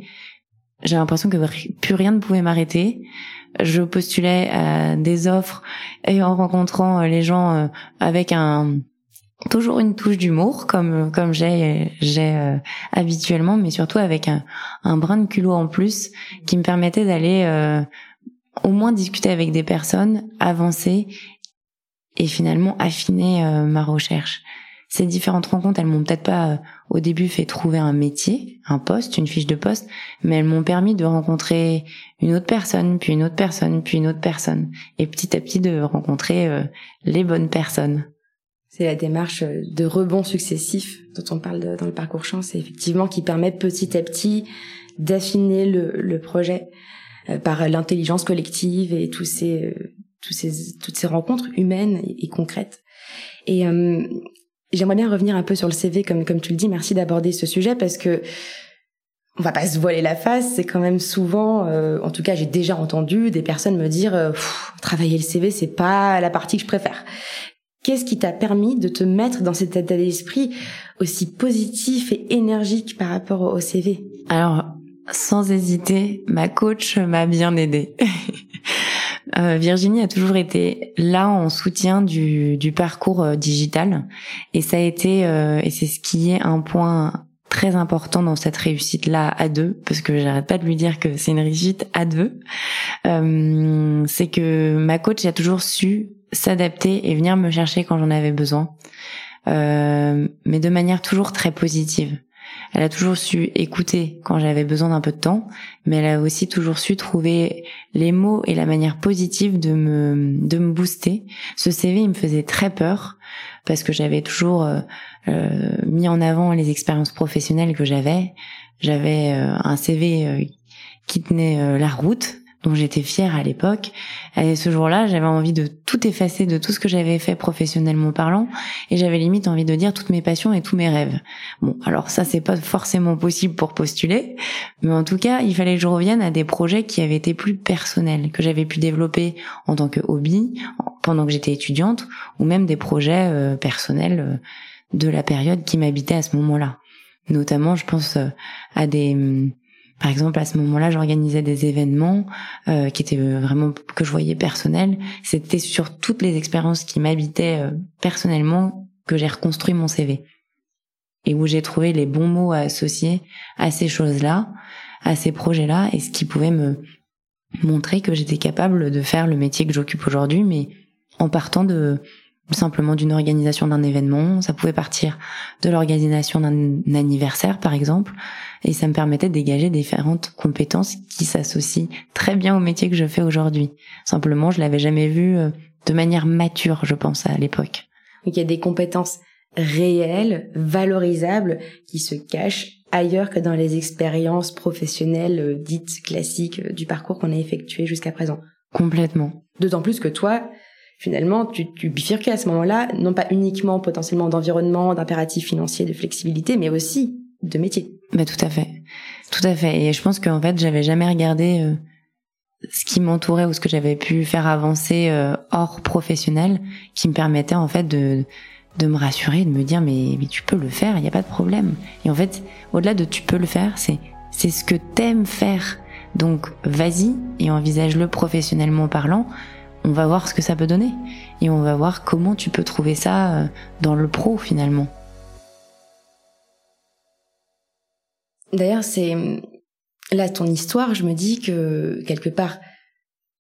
j'ai l'impression que plus rien ne pouvait m'arrêter. Je postulais à des offres et en rencontrant les gens euh, avec un toujours une touche d'humour comme comme j'ai j'ai euh, habituellement, mais surtout avec un, un brin de culot en plus qui me permettait d'aller euh, au moins discuter avec des personnes, avancer et finalement affiner euh, ma recherche. Ces différentes rencontres, elles m'ont peut-être pas euh, au début fait trouver un métier, un poste, une fiche de poste, mais elles m'ont permis de rencontrer une autre personne, puis une autre personne, puis une autre personne, et petit à petit de rencontrer euh, les bonnes personnes. C'est la démarche de rebond successif dont on parle dans le parcours chance, et effectivement qui permet petit à petit d'affiner le, le, projet par l'intelligence collective et tous ces tous ces, toutes ces rencontres humaines et, concrètes. Et euh, j'aimerais bien revenir un peu sur le CV, comme, comme tu le dis. Merci d'aborder ce sujet parce que on va pas se voiler la face. C'est quand même souvent, euh, en tout cas, j'ai déjà entendu des personnes me dire euh, travailler le CV, c'est pas la partie que je préfère. Qu'est-ce qui t'a permis de te mettre dans cet état d'esprit aussi positif et énergique par rapport au CV Alors, sans hésiter, ma coach m'a bien aidée. Euh, Virginie a toujours été là en soutien du, du parcours euh, digital. Et ça a été euh, et c'est ce qui est un point très important dans cette réussite là à deux parce que j'arrête pas de lui dire que c'est une réussite à deux. C'est que ma coach a toujours su s'adapter et venir me chercher quand j'en avais besoin. Mais de manière toujours très positive elle a toujours su écouter quand j'avais besoin d'un peu de temps, mais elle a aussi toujours su trouver les mots et la manière positive de me de me booster. Ce CV, il me faisait très peur parce que j'avais toujours euh, euh, mis en avant les expériences professionnelles que j'avais. J'avais euh, un CV qui tenait la route, j'étais fière à l'époque. Et ce jour-là, j'avais envie de tout effacer de tout ce que j'avais fait professionnellement parlant, et j'avais limite envie de dire toutes mes passions et tous mes rêves. Bon, alors ça, c'est pas forcément possible pour postuler, mais en tout cas, il fallait que je revienne à des projets qui avaient été plus personnels, que j'avais pu développer en tant que hobby pendant que j'étais étudiante, ou même des projets euh, personnels euh, de la période qui m'habitaient à ce moment-là. Notamment, je pense euh, à des hum, par exemple, à ce moment-là, j'organisais des événements euh, qui étaient euh, vraiment que je voyais personnels. C'était sur toutes les expériences qui m'habitaient euh, personnellement que j'ai reconstruit mon CV et où j'ai trouvé les bons mots à associer à ces choses-là, à ces projets-là, et ce qui pouvait me montrer que j'étais capable de faire le métier que j'occupe aujourd'hui, mais en partant de simplement d'une organisation d'un événement, ça pouvait partir de l'organisation d'un anniversaire par exemple, et ça me permettait de dégager différentes compétences qui s'associent très bien au métier que je fais aujourd'hui. Simplement, je l'avais jamais vu euh, de manière mature, je pense, à l'époque. Donc il y a des compétences réelles, valorisables, qui se cachent ailleurs que dans les expériences professionnelles euh, dites classiques euh, du parcours qu'on a effectué jusqu'à présent. Complètement. D'autant plus que toi, finalement, tu, tu bifurquais à ce moment-là, non pas uniquement potentiellement d'environnement, d'impératifs financiers, de flexibilité, mais aussi de métier. Bah tout à fait, tout à fait. Et je pense qu'en fait, j'avais jamais regardé euh, ce qui m'entourait ou ce que j'avais pu faire avancer euh, hors professionnel, qui me permettait en fait de de me rassurer, de me dire mais, mais tu peux le faire, il n'y a pas de problème. Et en fait, au-delà de tu peux le faire, c'est c'est ce que t'aimes faire. Donc vas-y et envisage-le professionnellement parlant on va voir ce que ça peut donner et on va voir comment tu peux trouver ça euh, dans le pro finalement. D'ailleurs, c'est là ton histoire, je me dis que quelque part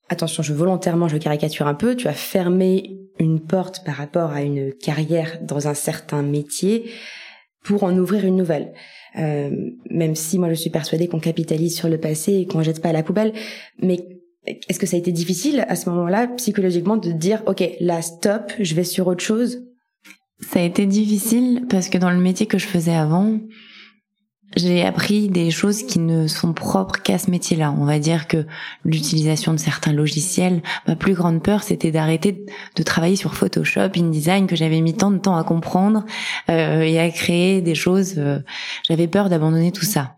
attention, je volontairement je caricature un peu, tu as fermé une porte par rapport à une carrière dans un certain métier pour en ouvrir une nouvelle. Euh, même si moi je suis persuadée qu'on capitalise sur le passé et qu'on jette pas à la poubelle, mais est-ce que ça a été difficile à ce moment-là, psychologiquement, de dire, OK, là, stop, je vais sur autre chose? Ça a été difficile parce que dans le métier que je faisais avant, j'ai appris des choses qui ne sont propres qu'à ce métier-là. On va dire que l'utilisation de certains logiciels, ma plus grande peur, c'était d'arrêter de travailler sur Photoshop, InDesign, que j'avais mis tant de temps à comprendre euh, et à créer des choses. Euh, j'avais peur d'abandonner tout ça.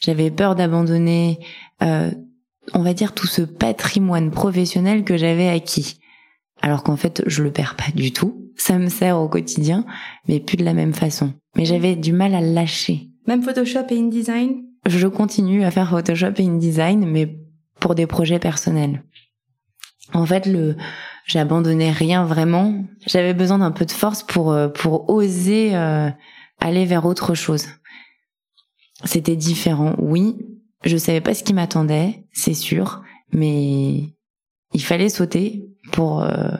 J'avais peur d'abandonner euh, on va dire tout ce patrimoine professionnel que j'avais acquis. alors qu'en fait, je le perds pas du tout. Ça me sert au quotidien, mais plus de la même façon. Mais j'avais du mal à lâcher. Même Photoshop et InDesign? Je continue à faire Photoshop et InDesign, mais pour des projets personnels. En fait, le, j'abandonnais rien vraiment. J'avais besoin d'un peu de force pour euh, pour oser euh, aller vers autre chose. C'était différent, oui. Je savais pas ce qui m'attendait, c'est sûr, mais il fallait sauter pour euh,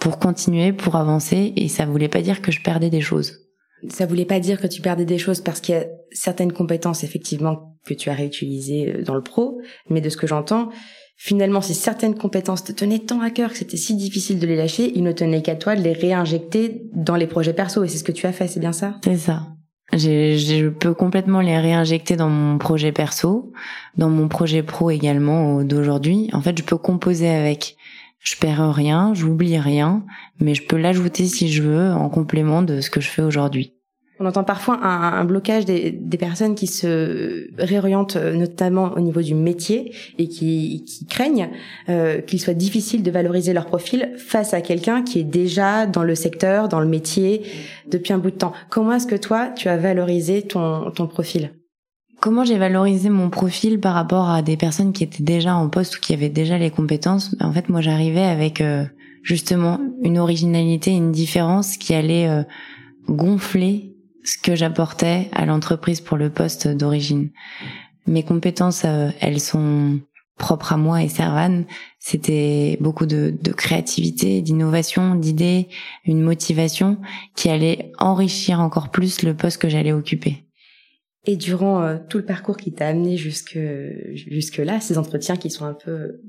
pour continuer, pour avancer, et ça voulait pas dire que je perdais des choses. Ça voulait pas dire que tu perdais des choses parce qu'il y a certaines compétences effectivement que tu as réutilisées dans le pro, mais de ce que j'entends, Finalement, si certaines compétences te tenaient tant à cœur que c'était si difficile de les lâcher, il ne tenait qu'à toi de les réinjecter dans les projets perso. Et c'est ce que tu as fait, c'est bien ça? C'est ça. Je peux complètement les réinjecter dans mon projet perso, dans mon projet pro également d'aujourd'hui. En fait, je peux composer avec. Je perds rien, j'oublie rien, mais je peux l'ajouter si je veux en complément de ce que je fais aujourd'hui. On entend parfois un, un blocage des, des, personnes qui se réorientent euh, notamment au niveau du métier et qui, qui craignent euh, qu'il soit difficile de valoriser leur profil face à quelqu'un qui est déjà dans le secteur, dans le métier depuis un bout de temps. Comment est-ce que toi, tu as valorisé ton, ton profil? Comment j'ai valorisé mon profil par rapport à des personnes qui étaient déjà en poste ou qui avaient déjà les compétences? En fait, moi, j'arrivais avec euh, justement une originalité, une différence qui allait euh, gonfler ce que j'apportais à l'entreprise pour le poste d'origine. Mes compétences, euh, elles sont propres à moi et Servan. C'était beaucoup de, créativité, d'innovation, d'idées, une motivation qui allait enrichir encore plus le poste que j'allais occuper. Et durant euh, tout le parcours qui t'a amené jusque jusque là, ces entretiens qui sont un peu,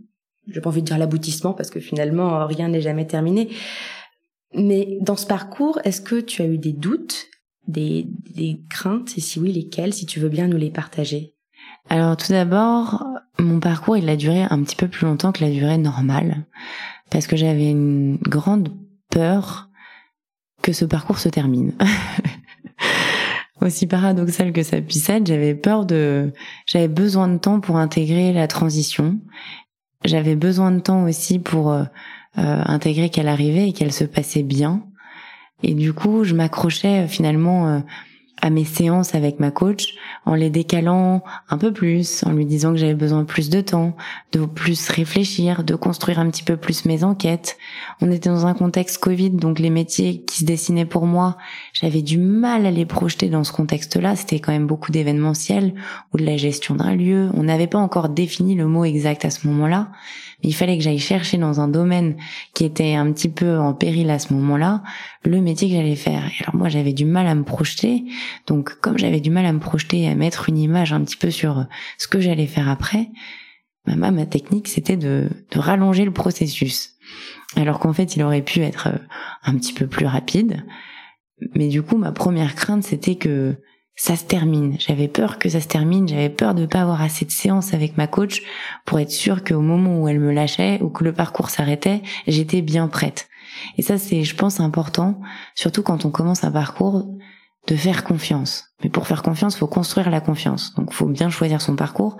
j'ai pas envie de dire l'aboutissement parce que finalement rien n'est jamais terminé. Mais dans ce parcours, est-ce que tu as eu des doutes des, des craintes et si oui lesquelles si tu veux bien nous les partager? Alors tout d'abord, mon parcours il a duré un petit peu plus longtemps que la durée normale parce que j'avais une grande peur que ce parcours se termine. Aussi paradoxal que ça puisse être, j'avais peur de j'avais besoin de temps pour intégrer la transition. J'avais besoin de temps aussi pour euh, euh intégrer qu'elle arrivait et qu'elle se passait bien. Et du coup, je m'accrochais euh, finalement euh, à mes séances avec ma coach en les décalant un peu plus, en lui disant que j'avais besoin de plus de temps, de plus réfléchir, de construire un petit peu plus mes enquêtes. On était dans un contexte Covid, donc les métiers qui se dessinaient pour moi, j'avais du mal à les projeter dans ce contexte-là. C'était quand même beaucoup d'événementiel ou de la gestion d'un lieu. On n'avait pas encore défini le mot exact à ce moment-là. Il fallait que j'aille chercher dans un domaine qui était un petit peu en péril à ce moment-là, le métier que j'allais faire. Et alors moi, j'avais du mal à me projeter. Donc, comme j'avais du mal à me projeter et à mettre une image un petit peu sur ce que j'allais faire après, ma, ma technique, c'était de, de rallonger le processus. Alors qu'en fait, il aurait pu être euh, un petit peu plus rapide. Mais du coup, ma première crainte, c'était que ça se termine. J'avais peur que ça se termine, j'avais peur de pas avoir assez de séances avec ma coach pour être sûre qu'au moment où elle me lâchait ou que le parcours s'arrêtait, j'étais bien prête. Et ça, c'est, je pense, important, surtout quand on commence un parcours, de faire confiance. Mais pour faire confiance, faut construire la confiance. Donc, faut bien choisir son parcours.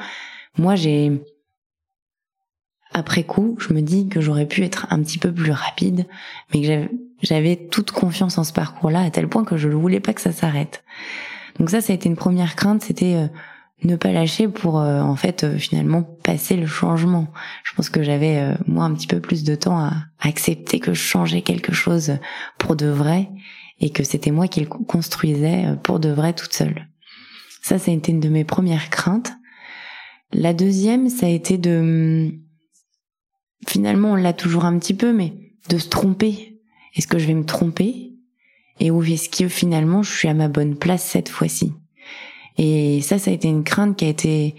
Moi, j'ai, après coup, je me dis que j'aurais pu être un petit peu plus rapide, mais que j'avais toute confiance en ce parcours-là à tel point que je ne voulais pas que ça s'arrête. Donc ça, ça a été une première crainte, c'était euh, ne pas lâcher pour euh, en fait euh, finalement passer le changement. Je pense que j'avais moi un petit peu plus de temps à, accepter que je changeais quelque chose pour de vrai et que c'était moi qui le construisais pour de vrai toute seule. Ça, ça a été une de mes premières craintes. La deuxième, ça a été de finalement on l'a toujours un petit peu, mais de se tromper. Est-ce que je vais me tromper? Et où est-ce que finalement je suis à ma bonne place cette fois-ci. Et ça, ça a été une crainte qui a été,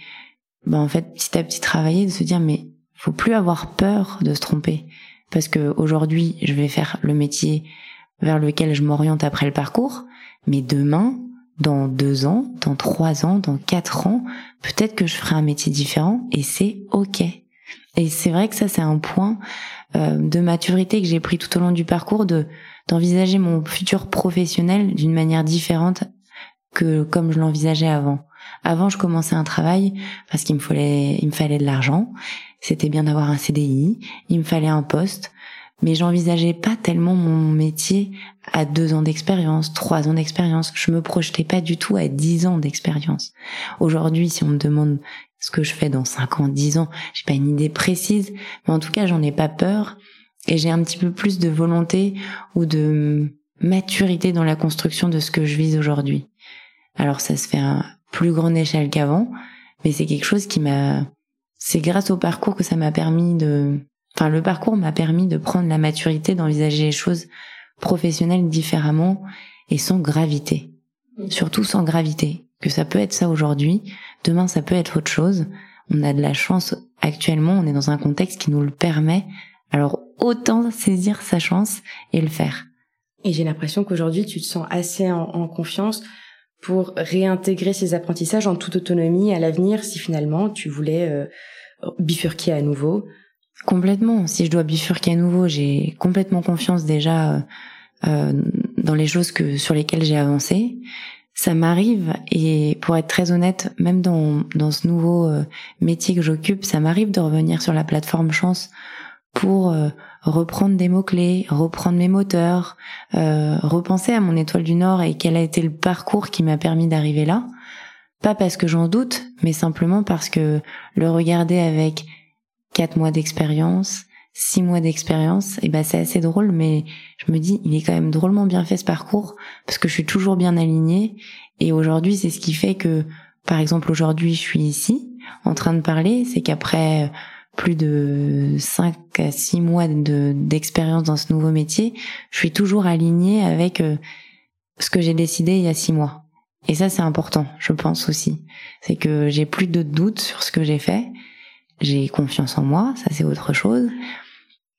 ben, en fait, petit à petit travaillée, de se dire, mais faut plus avoir peur de se tromper. Parce que aujourd'hui, je vais faire le métier vers lequel je m'oriente après le parcours, mais demain, dans deux ans, dans trois ans, dans quatre ans, peut-être que je ferai un métier différent et c'est ok. Et c'est vrai que ça, c'est un point euh, de maturité que j'ai pris tout au long du parcours de d'envisager mon futur professionnel d'une manière différente que comme je l'envisageais avant. Avant, je commençais un travail parce qu'il me fallait, il me fallait de l'argent. C'était bien d'avoir un CDI. Il me fallait un poste. mais j'envisageais pas tellement mon métier à deux ans d'expérience, trois ans d'expérience. Je me projetais pas du tout à dix ans d'expérience. Aujourd'hui, si on me demande ce que je fais dans cinq ans, dix ans, j'ai pas une idée précise, mais en tout cas, j'en ai pas peur et j'ai un petit peu plus de volonté ou de maturité dans la construction de ce que je vise aujourd'hui. Alors ça se fait à plus grande échelle qu'avant, mais c'est quelque chose qui m'a c'est grâce au parcours que ça m'a permis de enfin le parcours m'a permis de prendre la maturité d'envisager les choses professionnelles différemment et sans gravité. Surtout sans gravité. Que ça peut être ça aujourd'hui, demain ça peut être autre chose. On a de la chance actuellement, on est dans un contexte qui nous le permet. Alors autant saisir sa chance et le faire. Et j'ai l'impression qu'aujourd'hui tu te sens assez en confiance pour réintégrer ces apprentissages en toute autonomie à l'avenir si finalement tu voulais euh, bifurquer à nouveau Complètement. Si je dois bifurquer à nouveau, j'ai complètement confiance déjà euh, euh, dans les choses que sur lesquelles j'ai avancé. Ça m'arrive et pour être très honnête, même dans dans ce nouveau métier que j'occupe, ça m'arrive de revenir sur la plateforme Chance pour reprendre des mots-clés, reprendre mes moteurs, euh, repenser à mon étoile du Nord et quel a été le parcours qui m'a permis d'arriver là. Pas parce que j'en doute, mais simplement parce que le regarder avec quatre mois d'expérience, six mois d'expérience, et eh ben c'est assez drôle, mais je me dis il est quand même drôlement bien fait ce parcours parce que je suis toujours bien alignée et aujourd'hui c'est ce qui fait que par exemple aujourd'hui je suis ici en train de parler, c'est qu'après plus de 5 à 6 mois d'expérience dans ce nouveau métier, je suis toujours alignée avec euh, ce que j'ai décidé il y a 6 mois. Et ça, c'est important, je pense aussi. C'est que j'ai plus de doutes sur ce que j'ai fait. J'ai confiance en moi, ça c'est autre chose.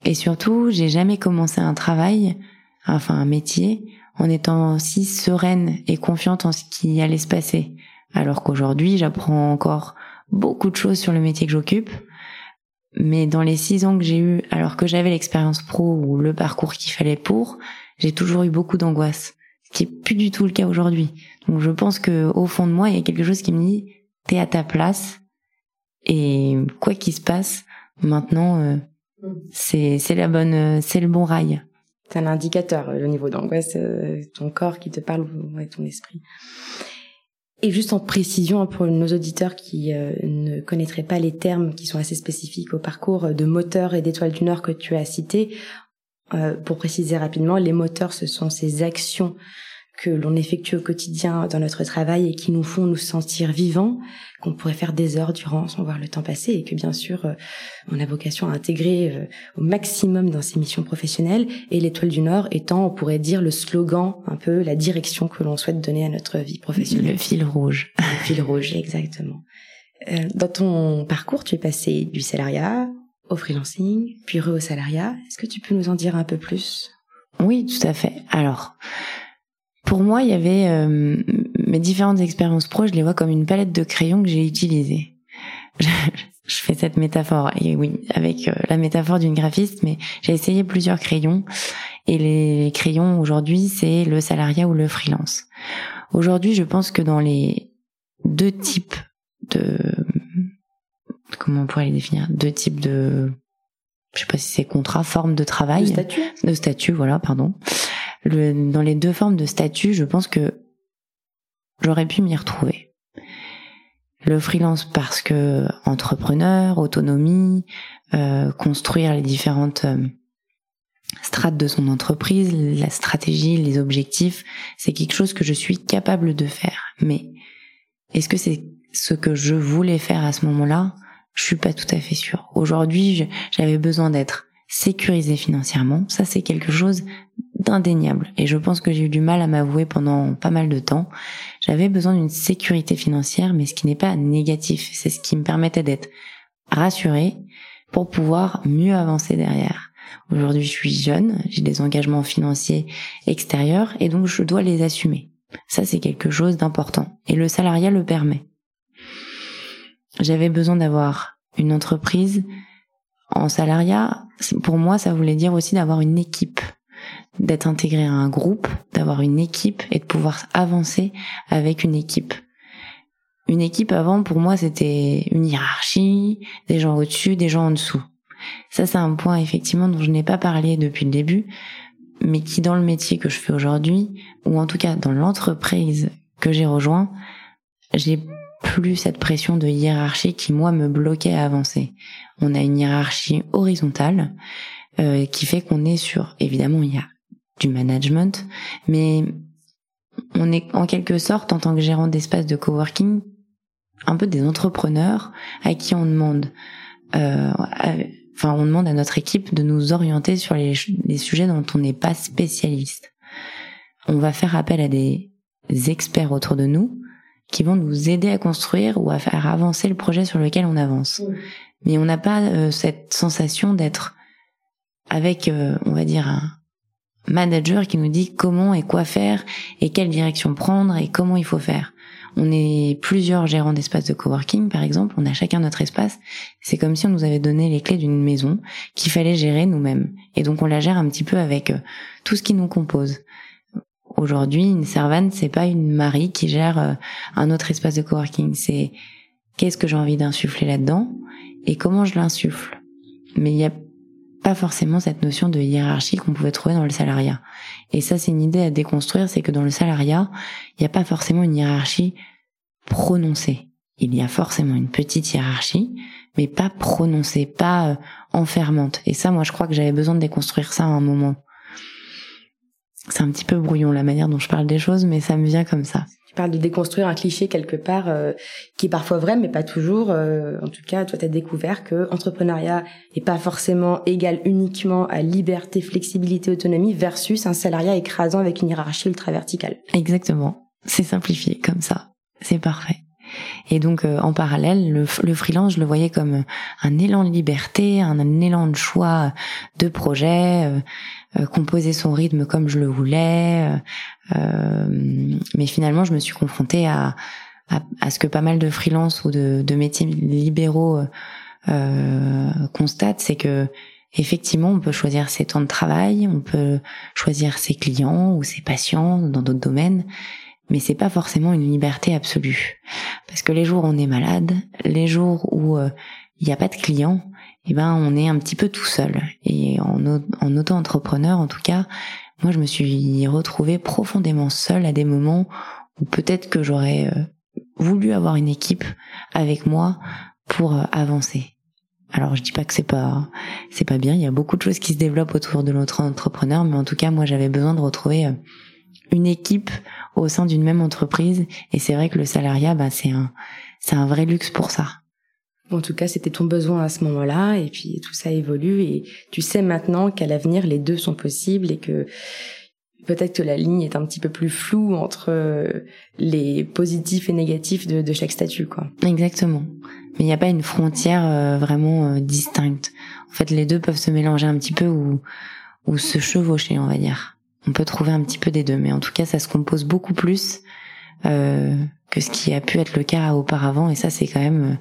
Et surtout, j'ai jamais commencé un travail, enfin un métier, en étant aussi sereine et confiante en ce qui allait se passer. Alors qu'aujourd'hui, j'apprends encore beaucoup de choses sur le métier que j'occupe. Mais dans les six ans que j'ai eu, alors que j'avais l'expérience pro ou le parcours qu'il fallait pour, j'ai toujours eu beaucoup d'angoisse, ce qui est plus du tout le cas aujourd'hui. Donc je pense que au fond de moi, il y a quelque chose qui me dit t'es à ta place et quoi qu'il se passe, maintenant euh, c'est c'est la bonne c'est le bon rail. C'est un indicateur le niveau d'angoisse, euh, ton corps qui te parle, ouais, ton esprit. Et juste en précision pour nos auditeurs qui euh, ne connaîtraient pas les termes qui sont assez spécifiques au parcours de moteur et d'étoile du Nord que tu as cité, euh, pour préciser rapidement, les moteurs, ce sont ces actions que l'on effectue au quotidien dans notre travail et qui nous font nous sentir vivants, qu'on pourrait faire des heures durant sans voir le temps passer et que bien sûr euh, on a vocation à intégrer euh, au maximum dans ses missions professionnelles et l'étoile du Nord étant, on pourrait dire, le slogan, un peu la direction que l'on souhaite donner à notre vie professionnelle. Le fil rouge. Le fil rouge, exactement. Euh, dans ton parcours, tu es passé du salariat au freelancing, puis re au salariat. Est-ce que tu peux nous en dire un peu plus? Oui, tout à fait. Alors, pour moi, il y avait euh, mes différentes expériences pro, je les vois comme une palette de crayons que j'ai utilisée. Je, fais cette métaphore, et oui, avec euh, la métaphore d'une graphiste, mais j'ai essayé plusieurs crayons, et les crayons aujourd'hui, c'est le salariat ou le freelance. Aujourd'hui, je pense que dans les deux types de comment on pourrait les définir? Deux types de je sais pas si c'est contrat forme de travail. De statut. De statut voilà pardon dans les deux formes de statut, je pense que j'aurais pu m'y retrouver. Le freelance parce que entrepreneur, autonomie, euh, construire les différentes euh, strates de son entreprise, la stratégie, les objectifs, c'est quelque chose que je suis capable de faire. Mais est-ce que c'est ce que je voulais faire à ce moment-là? Je suis pas tout à fait sûre. Aujourd'hui, j'avais besoin d'être sécurisé financièrement. Ça, c'est quelque chose indéniable. Et je pense que j'ai eu du mal à m'avouer pendant pas mal de temps. J'avais besoin d'une sécurité financière, mais ce qui n'est pas négatif. C'est ce qui me permettait d'être rassurée pour pouvoir mieux avancer derrière. Aujourd'hui, je suis jeune, j'ai des engagements financiers extérieurs et donc je dois les assumer. Ça, c'est quelque chose d'important. Et le salariat le permet. J'avais besoin d'avoir une entreprise en salariat. Pour moi, ça voulait dire aussi d'avoir une équipe d'être intégré à un groupe, d'avoir une équipe et de pouvoir avancer avec une équipe. Une équipe avant, pour moi, c'était une hiérarchie, des gens au-dessus, des gens en dessous. Ça, c'est un point effectivement dont je n'ai pas parlé depuis le début, mais qui dans le métier que je fais aujourd'hui, ou en tout cas dans l'entreprise que j'ai rejoint, j'ai plus cette pression de hiérarchie qui moi me bloquait à avancer. On a une hiérarchie horizontale euh, qui fait qu'on est sur, évidemment, il y a du management, mais on est en quelque sorte en tant que gérant d'espace de coworking un peu des entrepreneurs à qui on demande, euh, enfin on demande à notre équipe de nous orienter sur les, les sujets dont on n'est pas spécialiste. On va faire appel à des experts autour de nous qui vont nous aider à construire ou à faire avancer le projet sur lequel on avance. Mais on n'a pas euh, cette sensation d'être avec, euh, on va dire, un manager qui nous dit comment et quoi faire et quelle direction prendre et comment il faut faire. On est plusieurs gérants d'espace de coworking, par exemple, on a chacun notre espace. C'est comme si on nous avait donné les clés d'une maison qu'il fallait gérer nous-mêmes. Et donc on la gère un petit peu avec euh, tout ce qui nous compose. Aujourd'hui, une servante, c'est pas une Marie qui gère euh, un autre espace de coworking. C'est qu'est-ce que j'ai envie d'insuffler là-dedans et comment je l'insuffle. Mais il n'y a pas forcément cette notion de hiérarchie qu'on pouvait trouver dans le salariat. Et ça, c'est une idée à déconstruire, c'est que dans le salariat, il n'y a pas forcément une hiérarchie prononcée. Il y a forcément une petite hiérarchie, mais pas prononcée, pas euh, enfermante. Et ça, moi, je crois que j'avais besoin de déconstruire ça à un moment c'est un petit peu brouillon la manière dont je parle des choses, mais ça me vient comme ça. Tu parles de déconstruire un cliché quelque part euh, qui est parfois vrai, mais pas toujours. Euh, en tout cas, toi, tu as découvert que entrepreneuriat n'est pas forcément égal uniquement à liberté, flexibilité, autonomie versus un salariat écrasant avec une hiérarchie ultra verticale. Exactement. C'est simplifié comme ça. C'est parfait. Et donc euh, en parallèle, le, le, freelance, je le voyais comme un élan de liberté, un, élan de choix de projet, euh, composer son rythme comme je le voulais. mais finalement, je me suis confrontée à, à, ce que pas mal de freelance ou de, de métiers libéraux constatent, c'est que effectivement, on peut choisir ses temps de travail, on peut choisir ses clients ou ses patients dans d'autres domaines mais c'est pas forcément une liberté absolue. Parce que les jours où on est malade, les jours où euh, il n'y a pas de clients, eh ben on est un petit peu tout seul. Et en, en auto-entrepreneur, en tout cas, moi je me suis retrouvée profondément seule à des moments où peut-être que j'aurais euh, voulu avoir une équipe avec moi pour euh, avancer. Alors je dis pas que c'est pas c'est pas bien, il y a beaucoup de choses qui se développent autour de notre entrepreneur, mais en tout cas moi j'avais besoin de retrouver une équipe au sein d'une même entreprise. Et c'est vrai que le salariat, bah, c'est un, c'est un vrai luxe pour ça. En tout cas, c'était ton besoin à ce moment-là, et puis tout ça évolue, et tu sais maintenant qu'à l'avenir, les deux sont possibles, et que peut-être que la ligne est un petit peu plus floue entre euh, les positifs et négatifs de, chaque statut, quoi. Exactement. Mais il n'y a pas une frontière euh, vraiment euh, distincte. En fait, les deux peuvent se mélanger un petit peu ou, se chevaucher, on va dire on peut trouver un petit peu des deux, mais en tout cas, ça se compose beaucoup plus que ce qui a pu être le cas auparavant, et ça, c'est quand même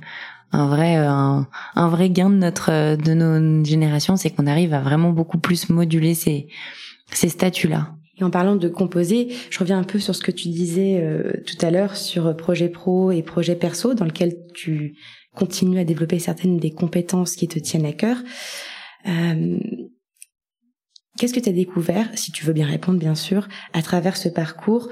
un vrai euh, un, vrai gain de notre de nos générations, c'est qu'on arrive à vraiment beaucoup plus moduler ces ces statuts-là. Et en parlant de composer, je reviens un peu sur ce que tu disais tout à l'heure sur projet pro et projet perso, dans lequel tu continues à développer certaines des compétences qui te tiennent à cœur. Euh, Qu'est-ce que tu as découvert, si tu veux bien répondre bien sûr, à travers ce parcours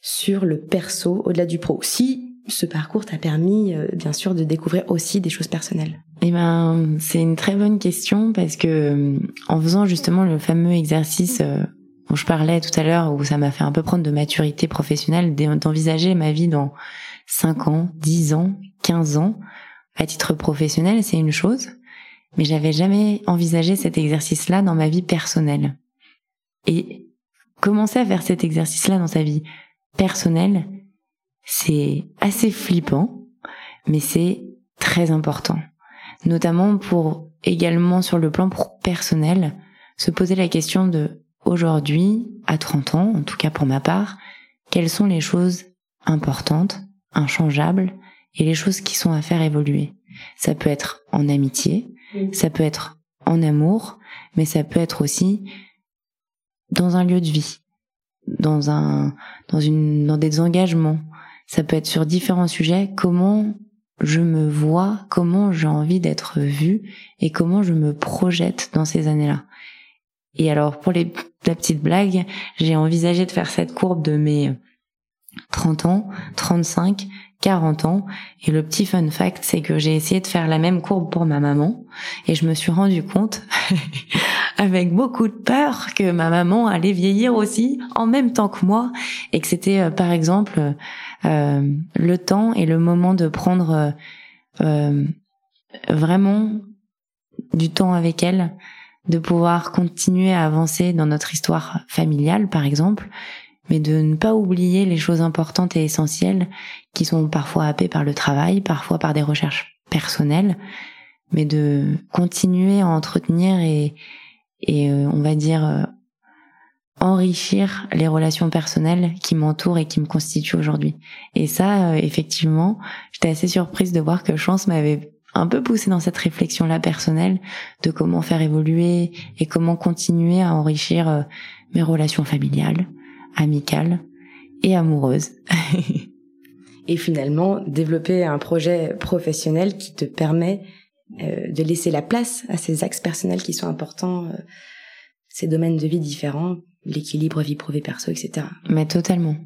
sur le perso au-delà du pro? Si ce parcours t'a permis euh, bien sûr de découvrir aussi des choses personnelles. Eh ben, c'est une très bonne question parce que euh, en faisant justement le fameux exercice euh, dont je parlais tout à l'heure où ça m'a fait un peu prendre de maturité professionnelle d'envisager ma vie dans 5 ans, 10 ans, 15 ans à titre professionnel, c'est une chose mais j'avais jamais envisagé cet exercice-là dans ma vie personnelle. Et commencer à faire cet exercice-là dans sa vie personnelle, c'est assez flippant, mais c'est très important. Notamment pour également sur le plan personnel, se poser la question de aujourd'hui, à 30 ans, en tout cas pour ma part, quelles sont les choses importantes, inchangeables, et les choses qui sont à faire évoluer? Ça peut être en amitié, ça peut être en amour, mais ça peut être aussi dans un lieu de vie, dans un, dans une, dans des engagements. Ça peut être sur différents sujets. Comment je me vois, comment j'ai envie d'être vue et comment je me projette dans ces années-là. Et alors pour les, la petite blague, j'ai envisagé de faire cette courbe de mes 30 ans, 35, 40 ans. Et le petit fun fact, c'est que j'ai essayé de faire la même courbe pour ma maman. Et je me suis rendu compte, avec beaucoup de peur, que ma maman allait vieillir aussi en même temps que moi. Et que c'était, euh, par exemple, le temps et le moment de prendre euh, vraiment du temps avec elle, de pouvoir continuer à avancer dans notre histoire familiale, par exemple, mais de ne pas oublier les choses importantes et essentielles qui sont parfois happées par le travail, parfois par des recherches personnelles, mais de continuer à entretenir et, et euh, on va dire euh, enrichir les relations personnelles qui m'entourent et qui me constituent aujourd'hui. Et ça, euh, effectivement, j'étais assez surprise de voir que Chance m'avait un peu poussé dans cette réflexion-là personnelle de comment faire évoluer et comment continuer à enrichir mes relations familiales, amicale et amoureuse. et finalement, développer un projet professionnel qui te permet euh, de laisser la place à ces axes personnels qui sont importants, euh, ces domaines de vie différents, l'équilibre vie pro perso, etc. Mais totalement.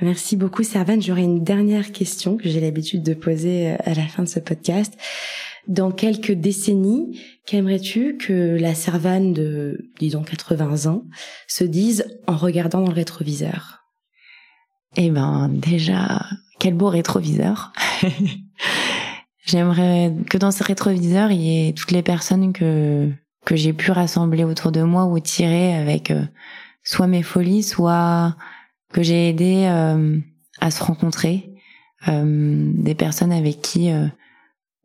Merci beaucoup, Servane. J'aurais une dernière question que j'ai l'habitude de poser euh, à la fin de ce podcast. Dans quelques décennies, qu'aimerais-tu que la Servane de, disons, 80 ans se dise en regardant dans le rétroviseur? Eh ben, déjà, quel beau rétroviseur. J'aimerais que dans ce rétroviseur, il y ait toutes les personnes que que j'ai pu rassembler autour de moi ou tirer avec euh, soit mes folies, soit que j'ai aidé euh, à se rencontrer, euh, des personnes avec qui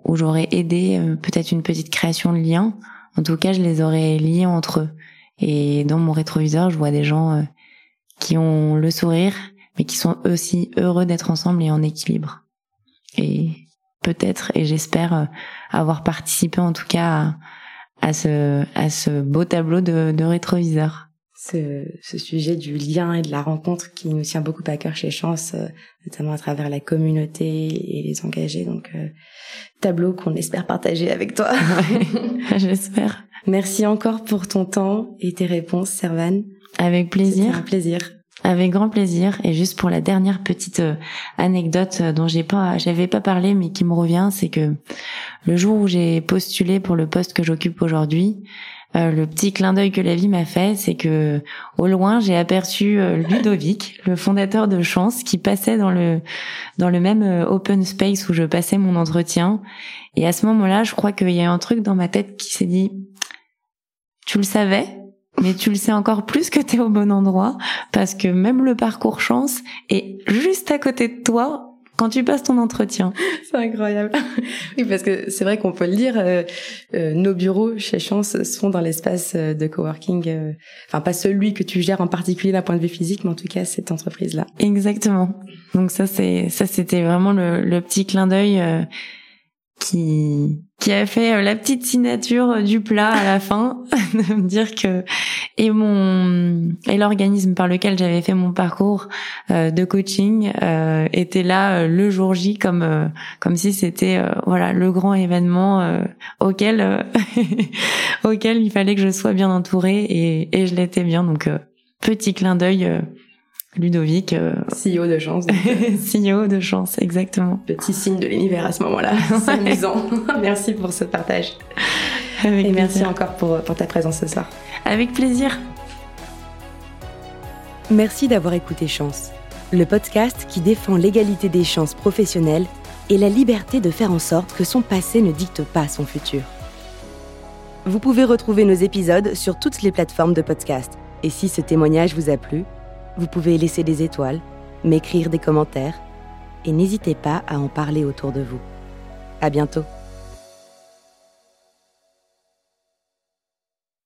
où j'aurais aidé euh, peut-être une petite création de lien. En tout cas, je les aurais liés entre eux. Et dans mon rétroviseur, je vois des gens euh, qui ont le sourire, mais qui sont aussi heureux d'être ensemble et en équilibre. Et peut-être, et j'espère euh, avoir participé en tout cas à, ce, à ce beau tableau de, de rétroviseur ce, ce, sujet du lien et de la rencontre qui nous tient beaucoup à cœur chez Chance, euh, notamment à travers la communauté et les engagés. Donc, euh, tableau qu'on espère partager avec toi. J'espère. Merci encore pour ton temps et tes réponses, Servan. Avec plaisir. un plaisir. Avec grand plaisir. Et juste pour la dernière petite euh, anecdote dont j'ai pas, j'avais pas parlé, mais qui me revient, c'est que le jour où j'ai postulé pour le poste que j'occupe aujourd'hui, euh, le petit clin d'œil que la vie m'a fait, c'est que au loin, j'ai aperçu euh, Ludovic, le fondateur de Chance, qui passait dans le dans le même euh, open space où je passais mon entretien. Et à ce moment-là, je crois qu'il y a un truc dans ma tête qui s'est dit "Tu le savais, mais tu le sais encore plus que tu es au bon endroit parce que même le parcours Chance est juste à côté de toi quand tu passes ton entretien. C'est incroyable. Oui, parce que c'est vrai qu'on peut le dire, euh, euh, nos bureaux chez Chance sont dans l'espace euh, de coworking, enfin pas celui que tu gères en particulier d'un point de vue physique, mais en tout cas cette entreprise-là. Exactement. Donc ça c'est ça c'était vraiment le, le, petit clin d'œil qui qui a fait euh, la petite signature du plat à la fin de me dire que et mon et l'organisme par lequel j'avais fait mon parcours euh, de coaching euh, était là euh, le jour J comme euh, comme si c'était voilà le grand événement auquel auquel il fallait que je sois bien entourée et et je l'étais bien. Donc petit clin d'œil Ludovic. Euh... CEO de chance. CEO de chance, exactement. Petit signe de l'univers à ce moment-là. C'est amusant. merci pour ce partage. Et merci encore pour, pour ta présence ce soir. Avec plaisir. Merci d'avoir écouté Chance, le podcast qui défend l'égalité des chances professionnelles et la liberté de faire en sorte que son passé ne dicte pas son futur. Vous pouvez retrouver nos épisodes sur toutes les plateformes de podcast. Et si ce témoignage vous a plu, vous pouvez laisser des étoiles, m'écrire des commentaires et n'hésitez pas à en parler autour de vous. À bientôt.